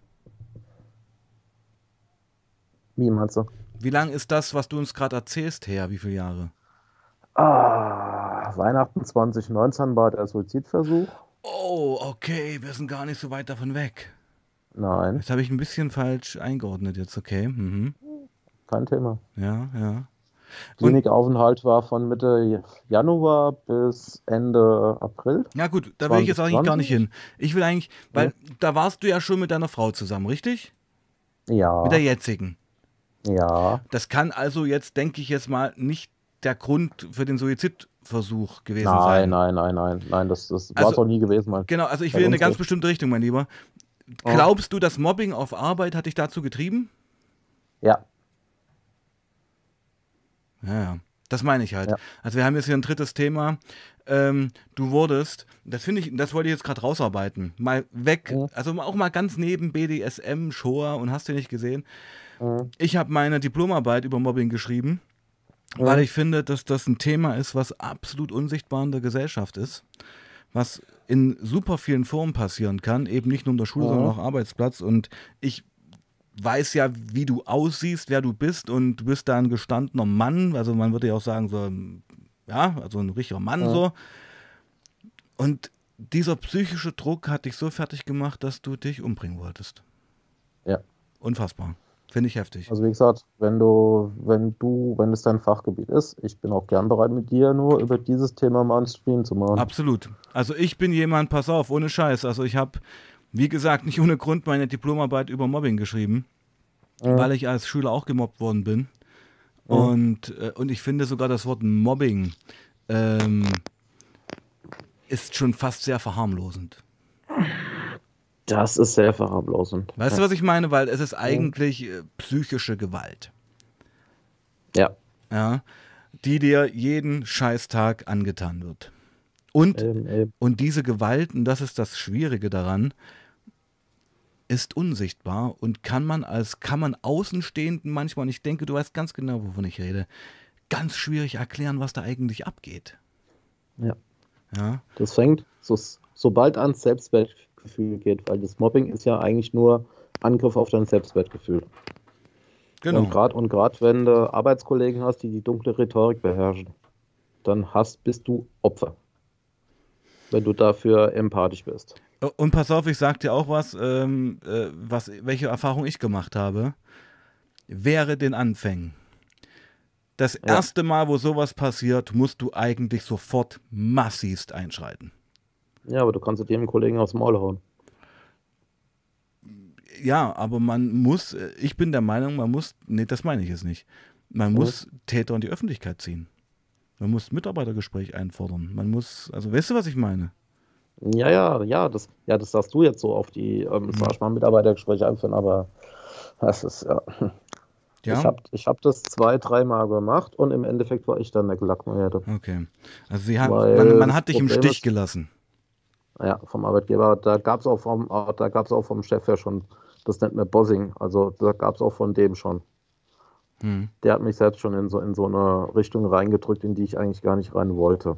Wie meinst du? Wie lange ist das, was du uns gerade erzählst, her? Wie viele Jahre? Ah, Weihnachten 2019 war der Suizidversuch. Oh, okay, wir sind gar nicht so weit davon weg. Nein, Jetzt habe ich ein bisschen falsch eingeordnet jetzt, okay. Mhm. kein Thema. Ja, ja. Klinikaufenthalt war von Mitte Januar bis Ende April. Ja gut, da will ich jetzt eigentlich gar nicht 2020? hin. Ich will eigentlich, weil da warst du ja schon mit deiner Frau zusammen, richtig? Ja, Mit der jetzigen. ja, Das kann also jetzt, denke ich jetzt mal, nicht der Grund für den Suizidversuch gewesen nein, sein. Nein, nein, nein, nein, nein, das, das Also- war es auch nie gewesen. Mein. Genau, also ich will in eine ganz bestimmte Richtung, mein Lieber. Oh. Glaubst du, das Mobbing auf Arbeit hat dich dazu getrieben? Ja, Ja, ja. Das meine ich halt. Ja. Also wir haben jetzt hier ein drittes Thema. Ähm, du wurdest, das finde ich, das wollte ich jetzt gerade rausarbeiten. Mal weg, Mhm. also auch mal ganz neben BDSM, Shoah und hast du nicht gesehen. Mhm. Ich habe meine Diplomarbeit über Mobbing geschrieben, Weil ich finde, dass das ein Thema ist, was absolut unsichtbar in der Gesellschaft ist. Was in super vielen Formen passieren kann, eben nicht nur in der Schule, Mhm. sondern auch Arbeitsplatz. Und ich weiß ja, wie du aussiehst, wer du bist und du bist da ein gestandener Mann, also man würde ja auch sagen, so, ja, also ein richtiger Mann Ja. so. Und dieser psychische Druck hat dich so fertig gemacht, dass du dich umbringen wolltest. Ja. Unfassbar. Finde ich heftig. also wie gesagt, wenn du, wenn du, wenn es dein Fachgebiet ist, ich bin auch gern bereit mit dir nur über dieses Thema mal einen Stream zu machen. Absolut. Also ich bin jemand, pass auf, ohne Scheiß. Also ich habe, wie gesagt, nicht ohne Grund meine Diplomarbeit über Mobbing geschrieben, Mhm. weil ich als Schüler auch gemobbt worden bin. Mhm. Und, äh, und ich finde sogar das Wort Mobbing ähm, ist schon fast sehr verharmlosend. Das ist sehr verharmlosend. Weißt du, was ich meine? Weil es ist eigentlich äh, psychische Gewalt. Ja. Ja, die dir jeden Scheißtag angetan wird. Und Eben, eben. Und diese Gewalt, und das ist das Schwierige daran, ist unsichtbar und kann man als, kann man Außenstehenden manchmal, und ich denke, du weißt ganz genau, wovon ich rede, ganz schwierig erklären, was da eigentlich abgeht. Ja. Ja, Das fängt, so, sobald ans Selbstwertgefühl geht, weil das Mobbing ist ja eigentlich nur Angriff auf dein Selbstwertgefühl. genau. Und gerade und grad, wenn du Arbeitskollegen hast, die die dunkle Rhetorik beherrschen, dann hast, bist du Opfer. Wenn du dafür empathisch bist. Und pass auf, ich sag dir auch was, ähm, äh, was, welche Erfahrung ich gemacht habe. Wäre den Anfängen. Das Ja. erste Mal, wo sowas passiert, musst du eigentlich sofort massivst einschreiten. Ja, aber du kannst dem Kollegen aufs Maul hauen. Ja, aber man muss, äh, ich bin der Meinung, man muss, nee, das meine ich jetzt nicht. Man muss Täter in die Öffentlichkeit ziehen. Man muss Mitarbeitergespräch einfordern. Man muss, also weißt du, was ich meine? Ja, ja, ja, das, ja, das sagst du jetzt so auf die, ähm, mal, Mitarbeitergespräche einführen, aber das ist ja. Ja. Ich habe ich hab das zwei, dreimal gemacht und im Endeffekt war ich dann der Gelackmeierte. okay. Also sie haben, man, man hat dich im Problem Stich ist- gelassen. Ja, vom Arbeitgeber. Da gab es auch vom, ah, da auch vom Chef ja schon, das nennt man Bossing. Also da gab es auch von dem schon. Hm. Der hat mich selbst schon in so, in so eine Richtung reingedrückt, in die ich eigentlich gar nicht rein wollte.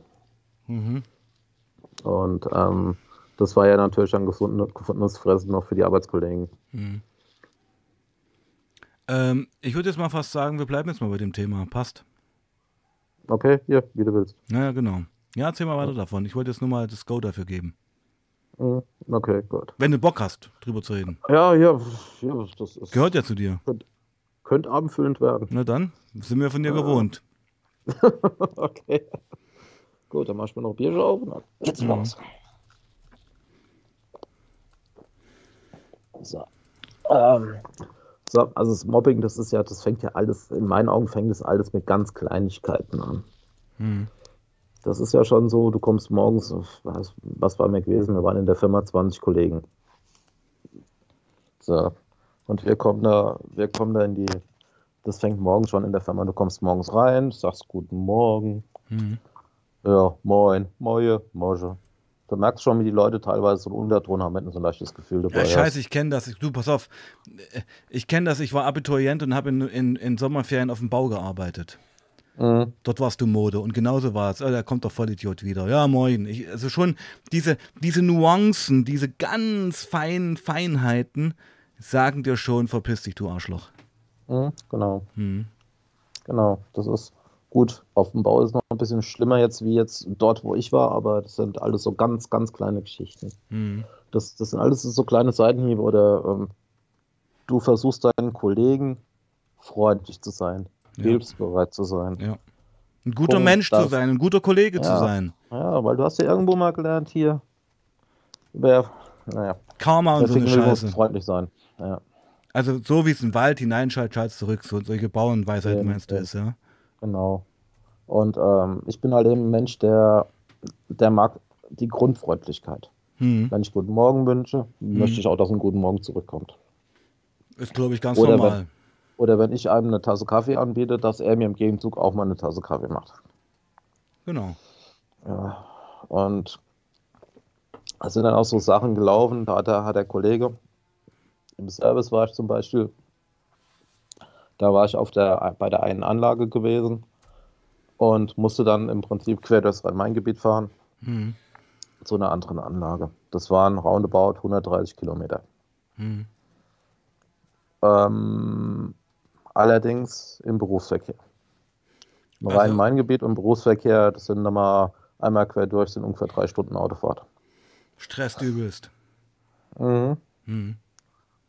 Mhm. Und ähm, das war ja natürlich gefunden, gefundenes Fressen noch für die Arbeitskollegen. Mhm. Ähm, ich würde jetzt mal fast sagen, wir bleiben jetzt mal bei dem Thema. Passt. Okay, hier, wie du willst. Naja, genau. Ja, erzähl mal weiter davon. Ich wollte jetzt nur mal das Go dafür geben. Mhm, Okay, gut. Wenn du Bock hast, drüber zu reden. Ja, ja, ja das ist, Gehört ja zu dir. könnte abendfüllend werden. Na dann, sind wir von dir gewohnt. *laughs* okay. Gut, dann mach ich mir noch Bier auf und geht's Mhm. los. So. Ähm, so, also das Mobbing, das ist ja, das fängt ja alles, in meinen Augen fängt das alles mit ganz Kleinigkeiten an. Hm. Das ist ja schon so, du kommst morgens, was, was war mir gewesen? Wir waren in der Firma 20 Kollegen. So. Und wir kommen da, wir kommen da in die, das fängt morgens schon in der Firma. Du kommst morgens rein, sagst guten Morgen, Hm. ja, moin, moje, moje. Du merkst schon, wie die Leute teilweise so einen Unterton haben, du so ein leichtes Gefühl dabei Ja, scheiße, ich kenne das. Ich, du, pass auf. Ich kenne das. Ich war Abiturient und habe in, in, in Sommerferien auf dem Bau gearbeitet. Mhm. Dort warst du Mode und genauso war es. Oh, da kommt der Vollidiot wieder. Ja, moin. Ich, also schon diese, diese Nuancen, diese ganz feinen Feinheiten sagen dir schon, verpiss dich, du Arschloch. Mhm, genau, Hm. genau. Das ist gut. Auf dem Bau ist noch ein bisschen schlimmer jetzt, wie jetzt dort, wo ich war, aber das sind alles so ganz, ganz kleine Geschichten. Hm. Das, das sind alles so kleine Seitenhiebe oder ähm, du versuchst deinen Kollegen freundlich zu sein. Hilfsbereit zu sein. Ja. Ein guter Punkt, Mensch zu sein, ein guter Kollege zu Ja. sein. Ja, weil du hast ja irgendwo mal gelernt hier über, naja, Karma und so eine Scheiße. freundlich sein. Ja. Also so wie es in den Wald hineinschallt, schallt zurück. So, solche Bauernweisheiten Ja, meinst du ja. es, ja? Genau. Und ähm, ich bin halt eben ein Mensch, der, der mag die Grundfreundlichkeit. Hm. Wenn ich guten Morgen wünsche, möchte ich auch, dass ein guten Morgen zurückkommt. Ist, glaube ich, ganz Oder normal. wenn, oder wenn ich einem eine Tasse Kaffee anbiete, dass er mir im Gegenzug auch mal eine Tasse Kaffee macht. Genau. Ja, und es sind dann auch so Sachen gelaufen, da hat der, hat der Kollege, im Service war ich zum Beispiel, da war ich auf der, bei der einen Anlage gewesen und musste dann im Prinzip quer durchs Rhein-Main-Gebiet fahren Hm. zu einer anderen Anlage. Das waren roundabout 130 Kilometer. Hm. Ähm, allerdings im Berufsverkehr. Im Also- Rhein-Main-Gebiet und Berufsverkehr, das sind nochmal einmal quer durch, sind ungefähr drei Stunden Autofahrt. Stress übelst. Mhm. Hm.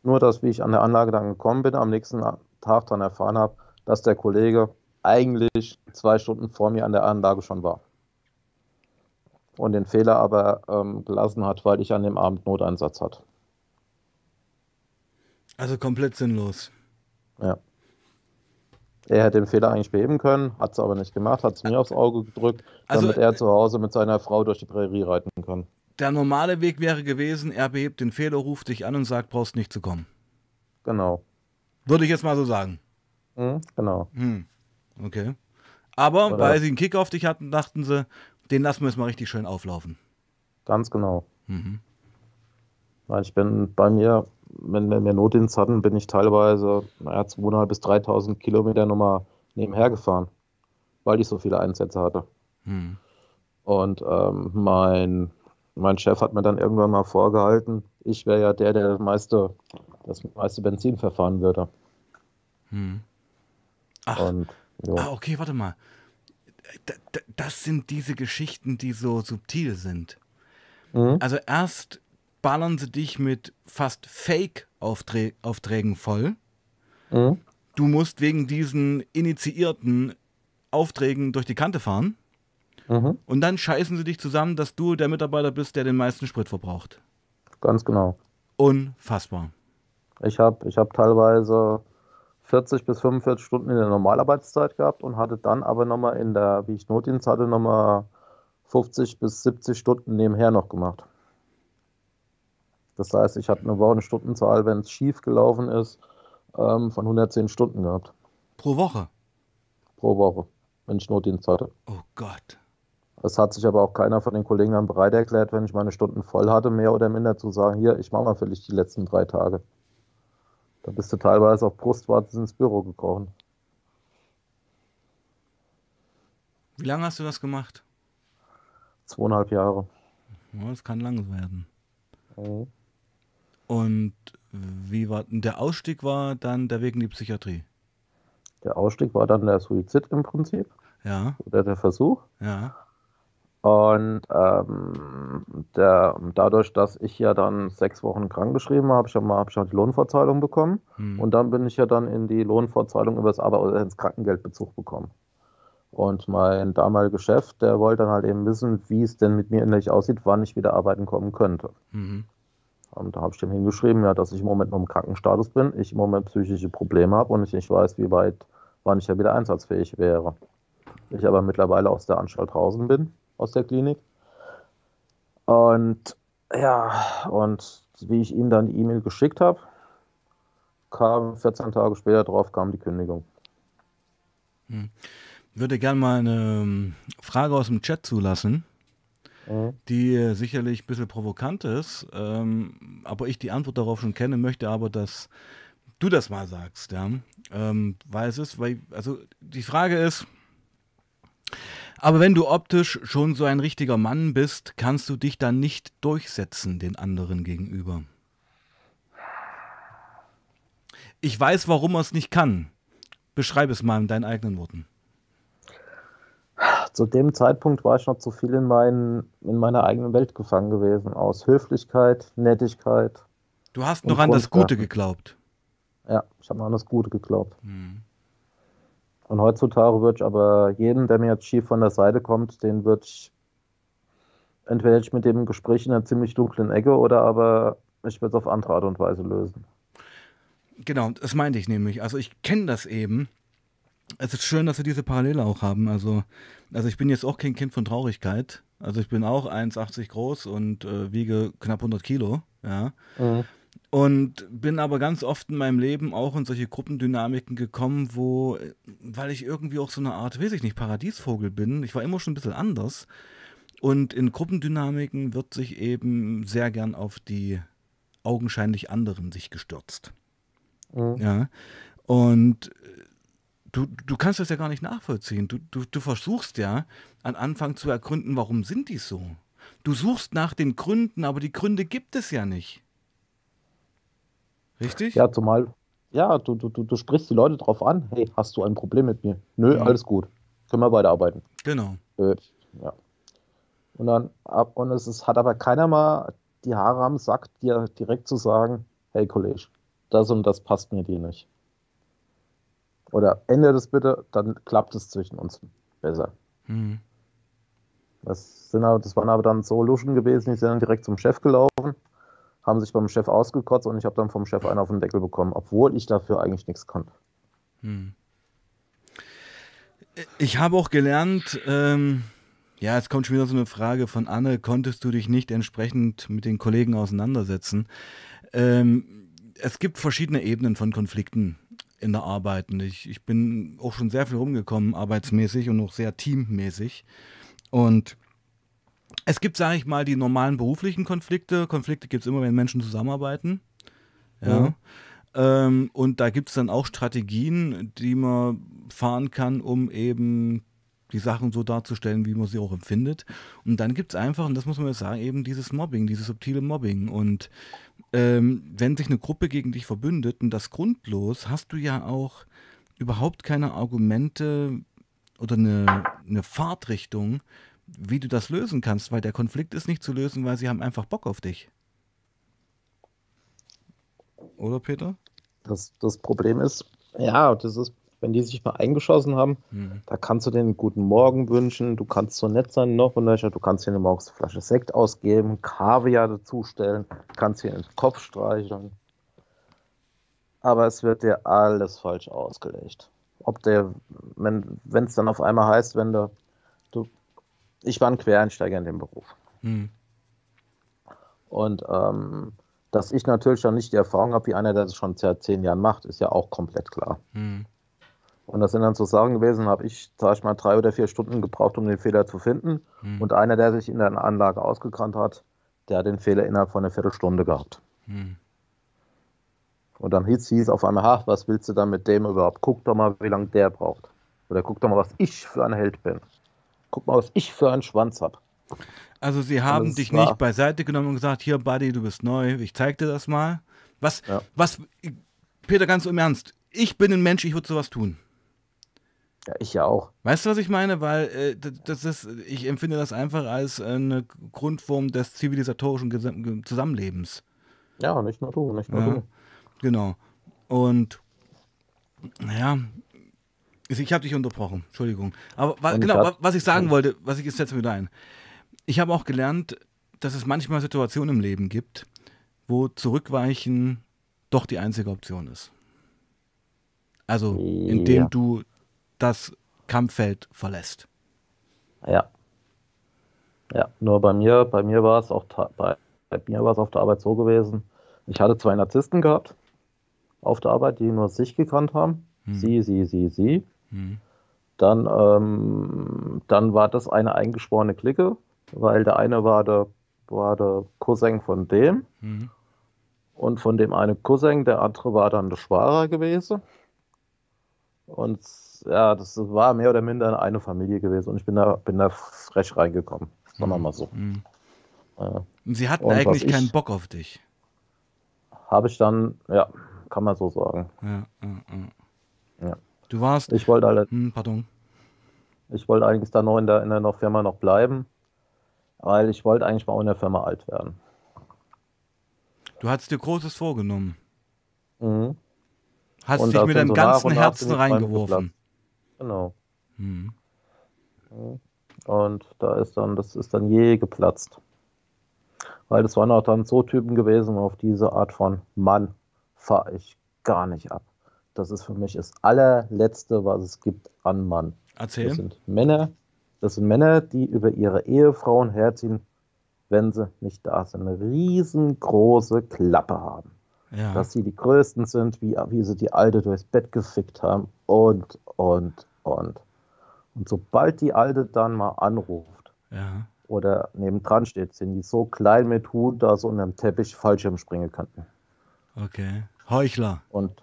Nur, dass wie ich an der Anlage dann gekommen bin, am nächsten Tag dann erfahren habe, dass der Kollege eigentlich zwei Stunden vor mir an der Anlage schon war. Und den Fehler aber ähm, gelassen hat, weil ich an dem Abend Noteinsatz hatte. Also komplett sinnlos. Ja. Er hätte den Fehler eigentlich beheben können, hat es aber nicht gemacht, hat es mir aufs Auge gedrückt, Also, damit er zu Hause mit seiner Frau durch die Prärie reiten kann. Der normale Weg wäre gewesen, er behebt den Fehler, ruft dich an und sagt, brauchst nicht zu kommen. Genau. Würde ich jetzt mal so sagen. Mhm, genau. Hm. Okay. Aber Oder- weil sie einen Kick auf dich hatten, dachten sie, den lassen wir jetzt mal richtig schön auflaufen. Ganz genau. Mhm. Weil ich bin bei mir, wenn, wenn wir Notdienst hatten, bin ich teilweise naja, 2.500 bis 3.000 Kilometer nochmal nebenher gefahren, weil ich so viele Einsätze hatte. Hm. Und ähm, mein, mein Chef hat mir dann irgendwann mal vorgehalten, ich wäre ja der, der das meiste, das meiste Benzin verfahren würde. Hm. Ach, Und ah, okay, warte mal. D- das sind diese Geschichten, die so subtil sind. Mhm. Also erst ballern sie dich mit fast Fake-Aufträgen voll. Mhm. Du musst wegen diesen initiierten Aufträgen durch die Kante fahren. Mhm. Und dann scheißen sie dich zusammen, dass du der Mitarbeiter bist, der den meisten Sprit verbraucht. Ganz genau. Unfassbar. Ich habe ich hab teilweise 40 bis 45 Stunden in der Normalarbeitszeit gehabt und hatte dann aber nochmal in der, wie ich Notdienst hatte, nochmal 50 bis 70 Stunden nebenher noch gemacht. Das heißt, ich hatte eine Wochenstundenzahl, wenn es schief gelaufen ist, ähm, von 110 Stunden gehabt Pro Woche. pro Woche, wenn ich Notdienst hatte. Oh Gott. Es hat sich aber auch keiner von den Kollegen dann bereit erklärt, wenn ich meine Stunden voll hatte, mehr oder minder zu sagen, hier, ich mache mal für dich die letzten drei Tage. Da bist du teilweise auf Brustwarze ins Büro gekrochen. Wie lange hast du das gemacht? Zweieinhalb Jahre. Ja, das kann lang werden. Mhm. Und wie war der Ausstieg war dann der Weg in die Psychiatrie? Der Ausstieg war dann der Suizid im Prinzip Ja, oder der Versuch. ja. Und ähm, der, dadurch, dass ich ja dann sechs Wochen krankgeschrieben habe, habe ich ja mal, hab ich ja die Lohnfortzahlung bekommen. Hm. Und dann bin ich ja dann in die Lohnfortzahlung über das Arbeit oder ins Krankengeldbezug bekommen. Und mein damaliger Chef, der wollte dann halt eben wissen, wie es denn mit mir innerlich aussieht, wann ich wieder arbeiten kommen könnte. Mhm. Und da habe ich dem hingeschrieben, ja, dass ich im Moment noch im Krankenstatus bin, ich im Moment psychische Probleme habe und ich nicht weiß, wie weit, wann ich ja wieder einsatzfähig wäre. Ich aber mittlerweile aus der Anstalt draußen bin, aus der Klinik. Und ja, und wie ich ihm dann die E-Mail geschickt habe, kam 14 Tage später drauf, kam die Kündigung. Würde gern mal eine ähm, Frage aus dem Chat zulassen, Mhm. die sicherlich ein bisschen provokant ist, ähm, aber ich die Antwort darauf schon kenne, möchte aber, dass du das mal sagst, ja. Ähm, weil es ist, weil, also die Frage ist, aber wenn du optisch schon so ein richtiger Mann bist, kannst du dich dann nicht durchsetzen den anderen gegenüber. Ich weiß, warum er es nicht kann. Beschreib es mal in deinen eigenen Worten. Zu dem Zeitpunkt war ich noch zu viel in, meinen, in meiner eigenen Welt gefangen gewesen, aus Höflichkeit, Nettigkeit. Du hast noch an das Gute geglaubt. Ja, ich habe noch an das Gute geglaubt. Hm. Und heutzutage würde ich aber jeden, der mir jetzt schief von der Seite kommt, den würde ich entweder ich mit dem Gespräch in einer ziemlich dunklen Ecke oder aber ich würde es auf andere Art und Weise lösen. Genau, das meinte ich nämlich. Also ich kenne das eben, es ist schön, dass wir diese Parallele auch haben. Also, also ich bin jetzt auch kein Kind von Traurigkeit. Also ich bin auch 1,80 groß und äh, wiege knapp 100 Kilo, ja. Mhm. Und bin aber ganz oft in meinem Leben auch in solche Gruppendynamiken gekommen, wo, weil ich irgendwie auch so eine Art, weiß ich nicht, Paradiesvogel bin. Ich war immer schon ein bisschen anders. Und in Gruppendynamiken wird sich eben sehr gern auf die augenscheinlich anderen sich gestürzt. Mhm. Ja. Und du, du kannst das ja gar nicht nachvollziehen. Du, du, du versuchst ja an Anfang zu ergründen, warum sind die so? Du suchst nach den Gründen, aber die Gründe gibt es ja nicht. Richtig? Ja, zumal, ja, du, du, du sprichst die Leute drauf an, hey, hast du ein Problem mit mir? Nö, mhm. alles gut. Können wir weiterarbeiten. Genau. Äh, ja. Und dann ab, und es ist, hat aber keiner mal die Haare am Sack, dir direkt zu sagen, hey Kollege, das und das passt mir dir nicht. Oder ändere das bitte, dann klappt es zwischen uns besser. Mhm. Das, sind aber, das waren aber dann so Luschen gewesen, die sind dann direkt zum Chef gelaufen, haben sich beim Chef ausgekotzt und ich habe dann vom Chef einen auf den Deckel bekommen, obwohl ich dafür eigentlich nichts konnte. Mhm. Ich habe auch gelernt, ähm, ja, es kommt schon wieder so eine Frage von Anne, konntest du dich nicht entsprechend mit den Kollegen auseinandersetzen? Ähm, es gibt verschiedene Ebenen von Konflikten in der Arbeit. Und ich, ich bin auch schon sehr viel rumgekommen, arbeitsmäßig und auch sehr teammäßig. Und es gibt, sage ich mal, die normalen beruflichen Konflikte. Konflikte gibt es immer, wenn Menschen zusammenarbeiten. Ja. Mhm. Ähm, und da gibt es dann auch Strategien, die man fahren kann, um eben die Sachen so darzustellen, wie man sie auch empfindet. Und dann gibt es einfach, und das muss man jetzt sagen, eben dieses Mobbing, dieses subtile Mobbing. Und ähm, wenn sich eine Gruppe gegen dich verbündet und das grundlos, hast du ja auch überhaupt keine Argumente oder eine, eine Fahrtrichtung, wie du das lösen kannst, weil der Konflikt ist nicht zu lösen, weil sie haben einfach Bock auf dich. Oder Peter? Das, das Problem ist, ja, das ist wenn die sich mal eingeschossen haben, mhm. da kannst du denen guten Morgen wünschen, du kannst so nett sein noch und du kannst ihnen morgens eine Flasche Sekt ausgeben, Kaviar dazustellen, kannst ihnen den Kopf streicheln. Aber es wird dir alles falsch ausgelegt. Ob der, wenn es dann auf einmal heißt, wenn du, du, ich war ein Quereinsteiger in dem Beruf. Mhm. Und ähm, dass ich natürlich dann nicht die Erfahrung habe, wie einer, der das schon seit zehn Jahren macht, ist ja auch komplett klar. Mhm. Und das sind dann so Sachen gewesen, habe ich, sag ich mal, drei oder vier Stunden gebraucht, um den Fehler zu finden. Hm. Und einer, der sich in der Anlage ausgekannt hat, der hat den Fehler innerhalb von einer Viertelstunde gehabt. Hm. Und dann hieß es auf einmal, ha, was willst du dann mit dem überhaupt? Guck doch mal, wie lange der braucht. Oder guck doch mal, was ich für ein Held bin. Guck mal, was ich für einen Schwanz habe. Also sie haben dich nicht beiseite genommen und gesagt, hier Buddy, du bist neu, ich zeig dir das mal. Was, ja. was, Peter, ganz im Ernst, ich bin ein Mensch, ich würde sowas tun. Ja, ich ja auch. Weißt du, was ich meine? Weil äh, das ist, ich empfinde das einfach als eine Grundform des zivilisatorischen Zusammenlebens. Ja, nicht nur du, nicht nur ja, du. Genau. Und naja, ich habe dich unterbrochen, Entschuldigung. Aber wa genau, hab, was ich sagen wollte, was ich jetzt setze wieder ein. Ich habe auch gelernt, dass es manchmal Situationen im Leben gibt, wo Zurückweichen doch die einzige Option ist. Also, indem ja. du das Kampffeld verlässt. Ja. Ja, nur bei mir, bei mir war es auch bei, bei mir war es auf der Arbeit so gewesen. Ich hatte zwei Narzissten gehabt auf der Arbeit, die nur sich gekannt haben. Hm. Sie, sie, sie, sie. Hm. Dann, ähm, dann war das eine eingeschworene Clique, weil der eine war der, war der Cousin von dem. Hm. Und von dem einen Cousin, der andere war dann der Schwager gewesen. Und ja, das war mehr oder minder eine Familie gewesen und ich bin da, bin da frech reingekommen. Sagen wir mal so. Mhm. Ja. Sie hatten und eigentlich keinen Bock auf dich. Habe ich dann, ja, kann man so sagen. Ja, ja, ja. Du warst. Ich wollte halt, hm, pardon. Ich wollte eigentlich da noch in der, in der Firma noch bleiben, weil ich wollte eigentlich mal in der Firma alt werden. Du hattest dir Großes vorgenommen. Mhm. Hast und dich mit deinem ganzen Herzen reingeworfen. Genau. Hm. Und da ist dann, das ist dann je geplatzt. Weil das waren auch dann so Typen gewesen, auf diese Art von Mann fahre ich gar nicht ab. das ist für mich das allerletzte, was es gibt an Mann. Erzähl. Das sind Männer, das sind Männer, die über ihre Ehefrauen herziehen, wenn sie nicht da sind. Eine riesengroße Klappe haben. Ja. Dass sie die Größten sind, wie, wie sie die Alte durchs Bett gefickt haben und, und, und. Und sobald die Alte dann mal anruft ja. oder nebendran steht, sind die so klein mit Hut, dass sie unter dem Teppich Fallschirm springen könnten. Okay. Heuchler. Und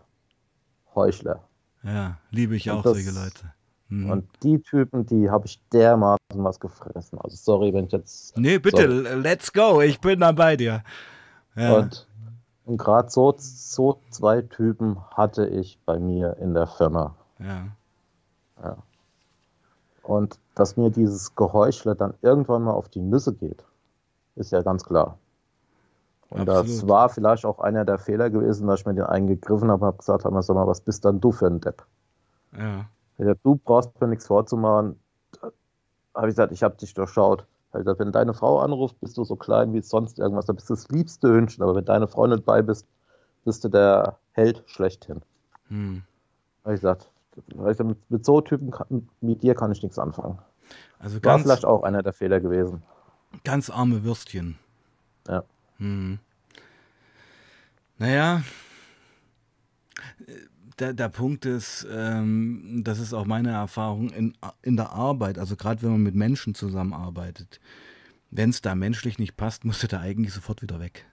Heuchler. Ja, liebe ich Und auch das- solche Leute. Mhm. Und die Typen, die habe ich dermaßen was gefressen. Also sorry, wenn ich jetzt. nee, bitte, let's go. Ich bin da bei dir. Ja. Und, und gerade so, so zwei Typen hatte ich bei mir in der Firma. ja. Und dass mir dieses Geheuchle dann irgendwann mal auf die Nüsse geht, ist ja ganz klar. Und das Absolut. war vielleicht auch einer der Fehler gewesen, dass ich mir den einen gegriffen habe und habe gesagt, mal, sag mal, was bist dann du für ein Depp? Ja. Ja, du brauchst mir nichts vorzumachen. Habe ich gesagt, ich habe dich durchschaut. Hab ich gesagt, wenn deine Frau anruft, bist du so klein wie sonst irgendwas, dann bist du das liebste Hühnchen. Aber wenn deine Frau nicht bei bist, bist du der Held schlechthin. Hm. Habe ich gesagt, mit, mit so Typen kann, wie dir kann ich nichts anfangen. Also War ganz, vielleicht auch einer der Fehler gewesen. ganz arme Würstchen. Ja. Hm. Naja, der, der Punkt ist, ähm, das ist auch meine Erfahrung in, in der Arbeit, also gerade wenn man mit Menschen zusammenarbeitet. Wenn es da menschlich nicht passt, musst du da eigentlich sofort wieder weg.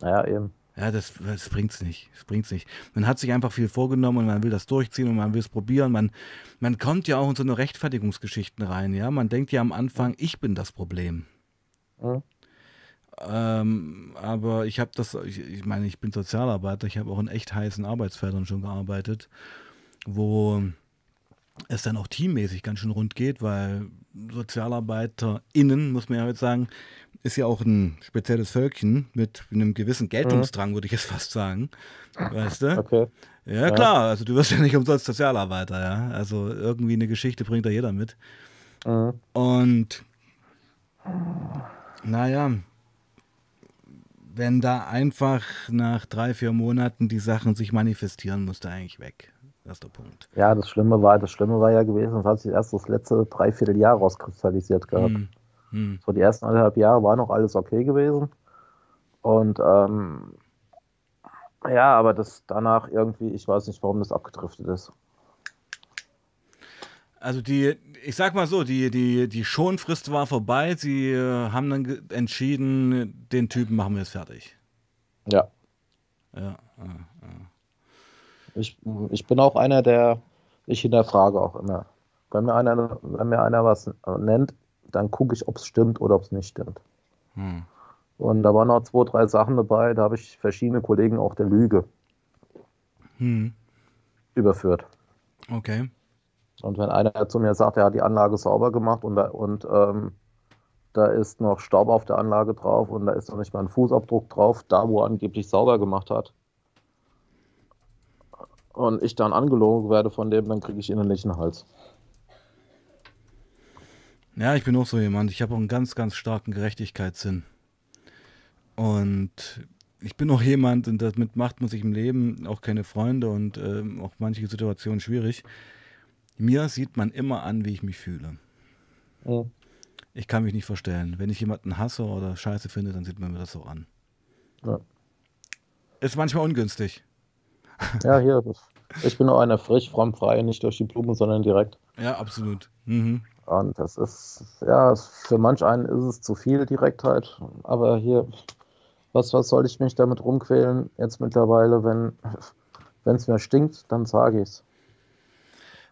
Naja, eben. Ja, das, das bringt's nicht. Das bringt's nicht. Man hat sich einfach viel vorgenommen und man will das durchziehen und man will es probieren. Man, man kommt ja auch in so eine Rechtfertigungsgeschichten rein, ja. Man denkt ja am Anfang, ich bin das Problem. Mhm. Ähm, aber ich habe das, ich, ich meine, ich bin Sozialarbeiter, ich habe auch in echt heißen Arbeitsfeldern schon gearbeitet, wo es dann auch teammäßig ganz schön rund geht, weil SozialarbeiterInnen, muss man ja jetzt sagen, ist ja auch ein spezielles Völkchen mit einem gewissen Geltungsdrang, würde ich jetzt fast sagen. Weißt du? Okay. Ja, Ja. klar, also du wirst ja nicht umsonst Sozialarbeiter, ja. Also irgendwie eine Geschichte bringt da jeder mit. Mhm. Und naja, wenn da einfach nach drei, vier Monaten die Sachen sich manifestieren, musst du eigentlich weg. Das ist der Punkt. Ja, das Schlimme war, das Schlimme war ja gewesen, das hat sich erst das letzte Dreivierteljahr rauskristallisiert gehabt. Hm, hm. So die ersten anderthalb Jahre war noch alles okay gewesen. Und ähm, ja, aber das danach irgendwie, ich weiß nicht, warum das abgedriftet ist. Also die, ich sag mal so, die, die, die Schonfrist war vorbei. Sie äh, haben dann entschieden, den Typen machen wir jetzt fertig. Ja. Ja, Ich, ich bin auch einer, der, ich hinterfrage auch immer. Wenn mir einer, wenn mir einer was nennt, dann gucke ich, ob es stimmt oder ob es nicht stimmt. hm. Und da waren noch zwei, drei Sachen dabei, da habe ich verschiedene Kollegen auch der Lüge Hm. überführt. Okay. Und wenn einer zu mir sagt, er hat die Anlage sauber gemacht und, da, und ähm, da ist noch Staub auf der Anlage drauf und da ist noch nicht mal ein Fußabdruck drauf, da wo er angeblich sauber gemacht hat. Und ich dann angelogen werde von dem, dann kriege ich innerlich einen Hals. Ja, ich bin auch so jemand. Ich habe auch einen ganz, ganz starken Gerechtigkeitssinn. Und ich bin auch jemand, und damit macht man sich im Leben auch keine Freunde und ähm, auch manche Situationen schwierig. Mir sieht man immer an, wie ich mich fühle. Mhm. Ich kann mich nicht verstellen. Wenn ich jemanden hasse oder scheiße finde, dann sieht man mir das so an. Ja. Ist manchmal ungünstig. Ja, hier, ich bin auch einer frisch, fromm, frei, nicht durch die Blumen, sondern direkt. Ja, absolut. Mhm. Und das ist, ja, für manch einen ist es zu viel Direktheit. Aber hier, was, was soll ich mich damit rumquälen jetzt mittlerweile, wenn es mir stinkt, dann sage ich es.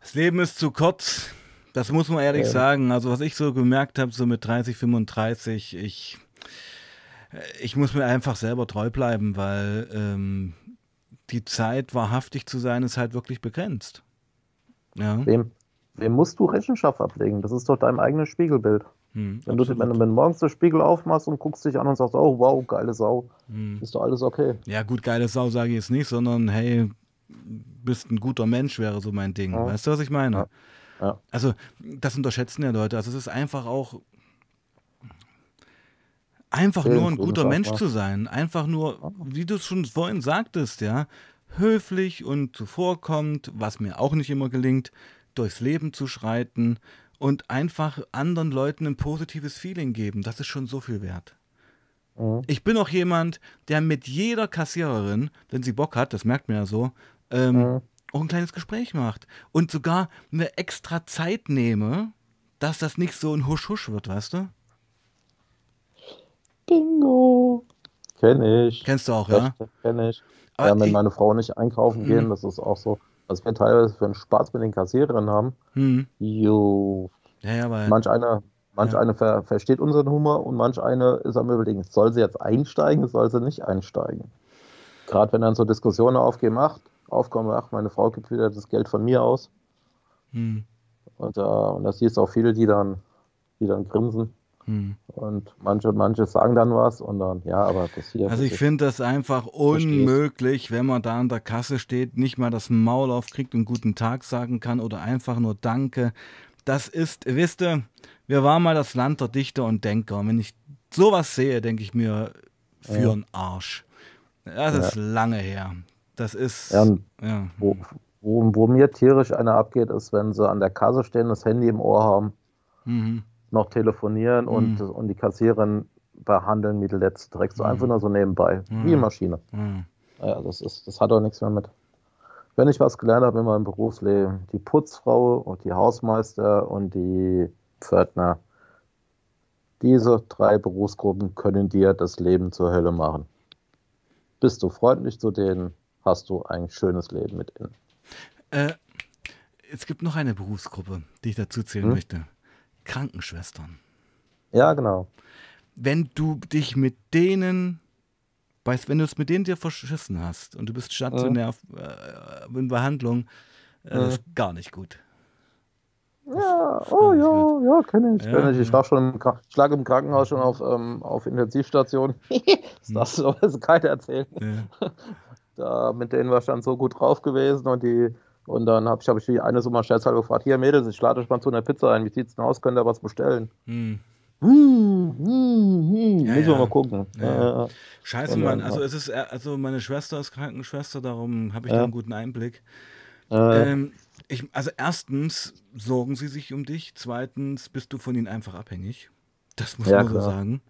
Das Leben ist zu kurz. Das muss man ehrlich Ja. sagen. Also was ich so gemerkt habe, so mit 30, 35, ich, ich muss mir einfach selber treu bleiben, weil ähm, die Zeit, wahrhaftig zu sein, ist halt wirklich begrenzt. Ja. Wem, wem musst du Rechenschaft ablegen? Das ist doch dein eigenes Spiegelbild. Hm, Wenn du, absolut. wenn du wenn du morgens den Spiegel aufmachst und guckst dich an und sagst, oh wow, geile Sau, Hm. ist doch alles okay. Ja, gut, geile Sau sage ich jetzt nicht, sondern hey, bist ein guter Mensch, wäre so mein Ding. Ja. Weißt du, was ich meine? Ja. Ja. Also, das unterschätzen ja Leute. Also, es ist einfach auch. Einfach nur ein guter Mensch zu sein. Einfach nur, wie du es schon vorhin sagtest, ja. höflich und zuvorkommt, was mir auch nicht immer gelingt, durchs Leben zu schreiten und einfach anderen Leuten ein positives Feeling geben. Das ist schon so viel wert. Mhm. Ich bin auch jemand, der mit jeder Kassiererin, wenn sie Bock hat, das merkt man ja so, ähm, mhm. auch ein kleines Gespräch macht. Und sogar eine extra Zeit nehme, dass das nicht so ein Husch-Husch wird, weißt du? Bingo. Kenn ich. Kennst du auch, ja? Kenn ich. Aber ja, wenn ich, meine Frau nicht einkaufen mh. gehen, das ist auch so, was wir teilweise für einen Spaß mit den Kassiererinnen haben. Mhm. Jo. Ja, ja, weil, manch eine, manch ja. eine ver versteht unseren Humor und manch eine ist am überlegen, soll sie jetzt einsteigen, soll sie nicht einsteigen. Gerade wenn dann so Diskussionen aufgehen, ach, aufkommen, ach, meine Frau gibt wieder das Geld von mir aus. Mhm. Und, äh, und da siehst auch viele, die dann, die dann grinsen. Hm. Und manche, manche sagen dann was und dann, ja, aber das hier. Also ich finde das einfach unmöglich, wenn man da an der Kasse steht, nicht mal das Maul aufkriegt und guten Tag sagen kann oder einfach nur Danke. Das ist, wisst ihr, wir waren mal das Land der Dichter und Denker. Und wenn ich sowas sehe, denke ich mir, für ja. einen Arsch. Das ist lange her. Das ist. Ja, ja. Wo, wo, wo, mir tierisch einer abgeht, ist, wenn sie an der Kasse stehen, das Handy im Ohr haben. Mhm noch telefonieren und, mhm. und die Kassiererin behandeln mit Let's direkt so mhm. einfach nur so nebenbei, mhm. wie eine Maschine. Mhm. Ja, das, ist, das hat auch nichts mehr mit. Wenn ich was gelernt habe in meinem Berufsleben, die Putzfrau und die Hausmeister und die Pförtner, diese drei Berufsgruppen können dir das Leben zur Hölle machen. Bist du freundlich zu denen, hast du ein schönes Leben mit ihnen. Äh, es gibt noch eine Berufsgruppe, die ich dazu zählen hm? möchte. Krankenschwestern. Ja, genau. Wenn du dich mit denen, weißt, wenn du es mit denen dir verschissen hast und du bist stationär mhm. äh, in Behandlung, äh, mhm. ist gar nicht gut. Ja, oh ja, ja, kenne ich, ja, kenn ich. Ich, lag schon im, ich lag im Krankenhaus schon auf, ähm, auf Intensivstation. *laughs* das darfst du aber keiner erzählen. Ja. *laughs* Da, mit denen war ich dann so gut drauf gewesen und die, und dann habe ich, hab ich die eine so mal scherzhalber gefragt, hier Mädels, ich lade euch mal zu einer Pizza ein, wie sieht's denn aus, könnt ihr was bestellen? Hm. Hm, hm, hm. Ja, Müssen wir mal gucken. Ja. Scheiße, Mann, also es ist, äh, also meine Schwester ist Krankenschwester, darum habe ich da einen guten Einblick. Äh. Ähm, ich, also erstens sorgen sie sich um dich, zweitens bist du von ihnen einfach abhängig. Das muss man so sagen.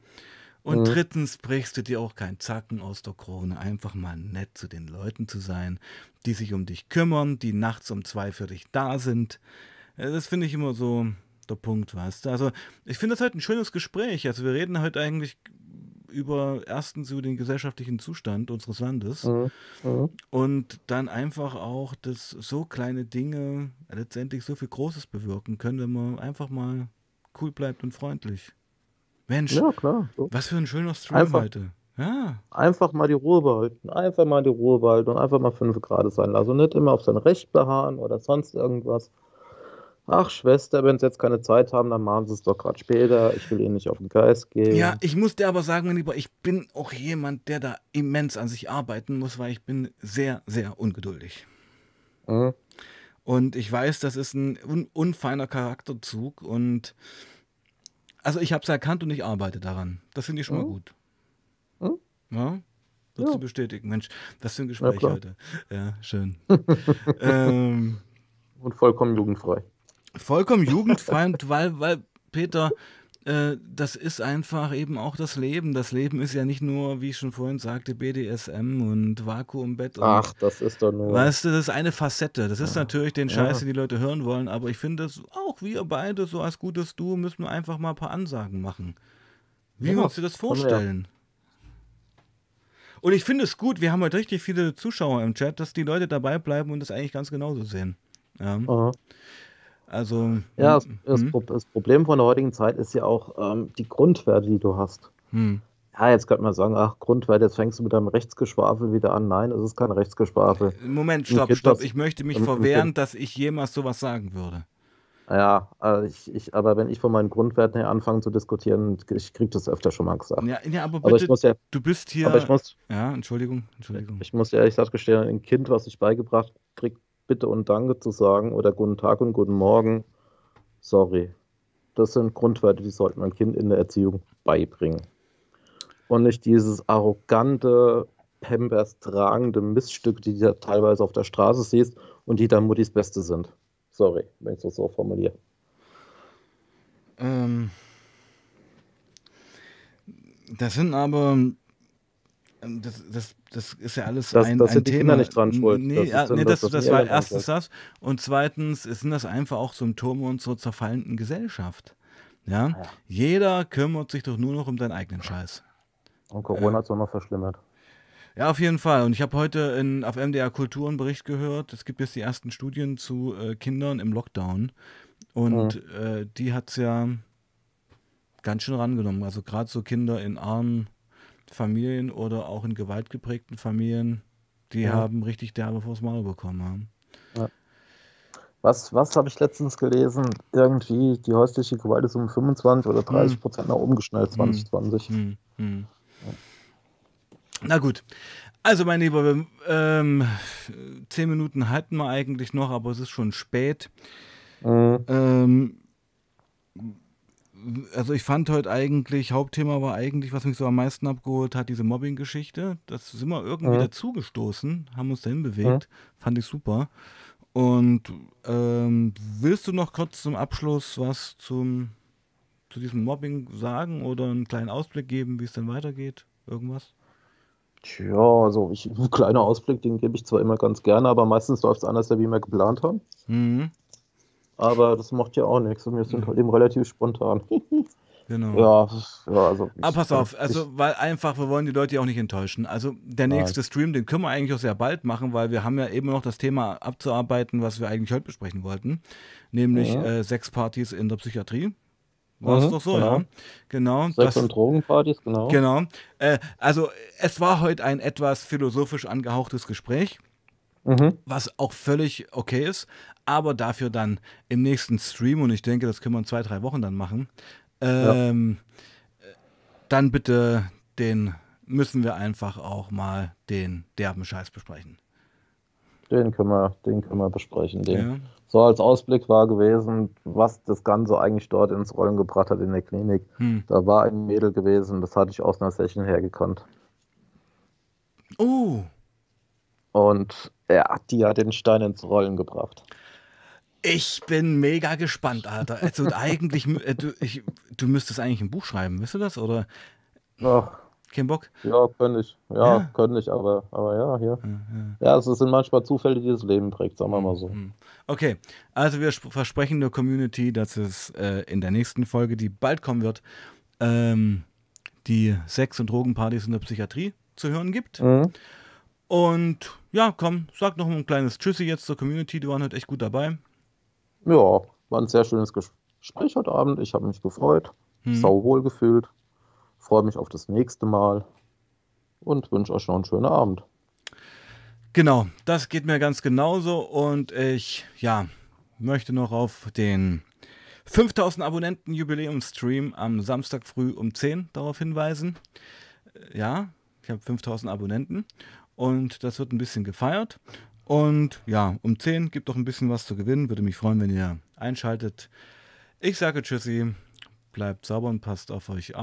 Und mhm. drittens brichst du dir auch keinen Zacken aus der Krone, einfach mal nett zu den Leuten zu sein, die sich um dich kümmern, die nachts um zwei für dich da sind. Äh, das finde ich immer so der Punkt, weißt du. Also ich finde das heute ein schönes Gespräch. Also wir reden heute eigentlich über erstens über den gesellschaftlichen Zustand unseres Landes mhm. Mhm. und dann einfach auch, dass so kleine Dinge letztendlich so viel Großes bewirken können, wenn man einfach mal cool bleibt und freundlich. Mensch, ja, klar. So. was für ein schöner Stream einfach, heute. Ja. Einfach mal die Ruhe behalten. Einfach mal die Ruhe behalten und einfach mal fünf Grad sein lassen. Also nicht immer auf sein Recht beharren oder sonst irgendwas. Ach, Schwester, wenn Sie jetzt keine Zeit haben, dann machen Sie es doch gerade später. Ich will Ihnen nicht auf den Geist gehen. Ja, ich muss dir aber sagen, mein Lieber, ich bin auch jemand, der da immens an sich arbeiten muss, weil ich bin sehr, sehr ungeduldig. Mhm. Und ich weiß, das ist ein un unfeiner Charakterzug und also ich habe es erkannt und ich arbeite daran. Das finde ich schon mal gut. Hm? Ja? Ja. du bestätigen? Mensch, das für ein Gespräch ja, heute. Ja, schön. *laughs* ähm, und vollkommen jugendfrei. Vollkommen jugendfrei und weil, weil Peter, äh, das ist einfach eben auch das Leben. Das Leben ist ja nicht nur, wie ich schon vorhin sagte, BDSM und Vakuumbett. Und, Ach, das ist doch nur. Weißt du, das ist eine Facette. Das ist ja. natürlich den Scheiß, den die Leute hören wollen, aber ich finde, auch wir beide, so als gutes Du, müssen wir einfach mal ein paar Ansagen machen. Wie ja. wir uns das vorstellen. Und ich finde es gut, wir haben heute richtig viele Zuschauer im Chat, dass die Leute dabei bleiben und das eigentlich ganz genauso sehen. Ja. Also. Ja, hm, das, hm. das, Problem von der heutigen Zeit ist ja auch ähm, die Grundwerte, die du hast. Hm. Ja, jetzt könnte man sagen, ach, Grundwerte, jetzt fängst du mit deinem Rechtsgeschwafel wieder an. Nein, es ist kein Rechtsgeschwafel. Moment, stopp, stopp. Ich möchte mich verwehren, dass ich jemals sowas sagen würde. Ja, also ich, ich, aber wenn ich von meinen Grundwerten her anfange zu diskutieren, ich kriege das öfter schon mal gesagt. Ja, ja aber, bitte, aber ja, du bist hier. Aber ich muss, ja, Entschuldigung, Entschuldigung. Ich muss ehrlich gesagt gestehen, ein Kind, was ich beigebracht kriege, Bitte und Danke zu sagen oder Guten Tag und Guten Morgen, sorry. Das sind Grundwerte, die sollte man Kind in der Erziehung beibringen. Und nicht dieses arrogante, Pampers tragende Miststücke, die du teilweise auf der Straße siehst und die dann Muttis Beste sind. Sorry, wenn ich das so formuliere. Ähm, das sind aber das, das, das ist ja alles das, ein, das ein sind die Thema. Kinder nicht dran schuld. Nee, das, nee, das, das, das war Eltern erstens das. Und zweitens sind das einfach auch Symptome unserer zerfallenden Gesellschaft. Ja? Ja. Jeder kümmert sich doch nur noch um seinen eigenen Scheiß. Und Corona hat es auch noch verschlimmert. Ja, auf jeden Fall. Und ich habe heute in, auf MDR Kultur einen Bericht gehört. Es gibt jetzt die ersten Studien zu äh, Kindern im Lockdown. Und äh, die hat es ja ganz schön rangenommen. Also gerade so Kinder in armen Familien oder auch in gewaltgeprägten Familien, die Ja. haben richtig derbe vors Maul bekommen. Haben. Was, was habe ich letztens gelesen? Irgendwie die häusliche Gewalt ist um 25 oder 30 Prozent nach oben geschnellt, 2020. Hm, hm. Na gut. Also, mein Lieber, wir, ähm, zehn Minuten halten wir eigentlich noch, aber es ist schon spät. Mhm. Ähm, also ich fand heute eigentlich, Hauptthema war eigentlich, was mich so am meisten abgeholt hat, diese Mobbing-Geschichte. Das sind wir irgendwie Mhm. dazugestoßen, haben uns dahin bewegt. Fand ich super. Und ähm, willst du noch kurz zum Abschluss was zum, zu diesem Mobbing sagen oder einen kleinen Ausblick geben, wie es dann weitergeht? Irgendwas? Tja, also ich, *laughs* ein kleiner Ausblick, den gebe ich zwar immer ganz gerne, aber meistens läuft es anders, als wie wir geplant haben. Mhm, Aber das macht ja auch nichts und wir sind halt eben relativ spontan. *laughs* genau. Ja, ja, also. Aber ich- pass auf, ich- also weil einfach, wir wollen die Leute ja auch nicht enttäuschen. Also der Nein. nächste Stream, den können wir eigentlich auch sehr bald machen, weil wir haben ja eben noch das Thema abzuarbeiten, was wir eigentlich heute besprechen wollten, nämlich Ja. äh, Sexpartys in der Psychiatrie. War es Mhm, doch so, genau. ja? Genau. Sex- das- und Drogenpartys, genau. Genau. Äh, also es war heute ein etwas philosophisch angehauchtes Gespräch, Mhm. was auch völlig okay ist, aber dafür dann im nächsten Stream, und ich denke, das können wir in zwei, drei Wochen dann machen, ähm, dann bitte den müssen wir einfach auch mal den derben Scheiß besprechen. Den können wir, den können wir besprechen. Den. Ja. So als Ausblick war gewesen, was das Ganze eigentlich dort ins Rollen gebracht hat in der Klinik. Hm. Da war ein Mädel gewesen, das hatte ich aus einer Session her gekannt. Oh, Und ja, die hat den Stein ins Rollen gebracht. ich bin mega gespannt, Alter. Also eigentlich, äh, du, ich, du müsstest eigentlich ein Buch schreiben, weißt du das? Oder Ach, kein Bock? ja, könnte ich. Ja, Ja. könnte ich, aber, aber ja, hier. Ja, ja. Ja, es sind manchmal Zufälle, die das Leben prägt, sagen wir mal so. Hm. Okay, also wir sp- versprechen der Community, dass es äh, in der nächsten Folge, die bald kommen wird, ähm, die Sex- und Drogenpartys in der Psychiatrie zu hören gibt. Mhm. Und ja, komm, sag noch ein kleines Tschüssi jetzt zur Community, die waren heute echt gut dabei. Ja, war ein sehr schönes Gespräch heute Abend. Ich habe mich gefreut, Hm. sau wohl gefühlt, freue mich auf das nächste Mal und wünsche euch noch einen schönen Abend. Genau, das geht mir ganz genauso und ich, ja, möchte noch auf den 5000 Abonnenten Jubiläumsstream am Samstag früh um 10 darauf hinweisen. Äh, Ja, ich habe 5000 Abonnenten und das wird ein bisschen gefeiert. Und ja, um 10 gibt doch ein bisschen was zu gewinnen. Würde mich freuen, wenn ihr einschaltet. Ich sage Tschüssi, bleibt sauber und passt auf euch auf.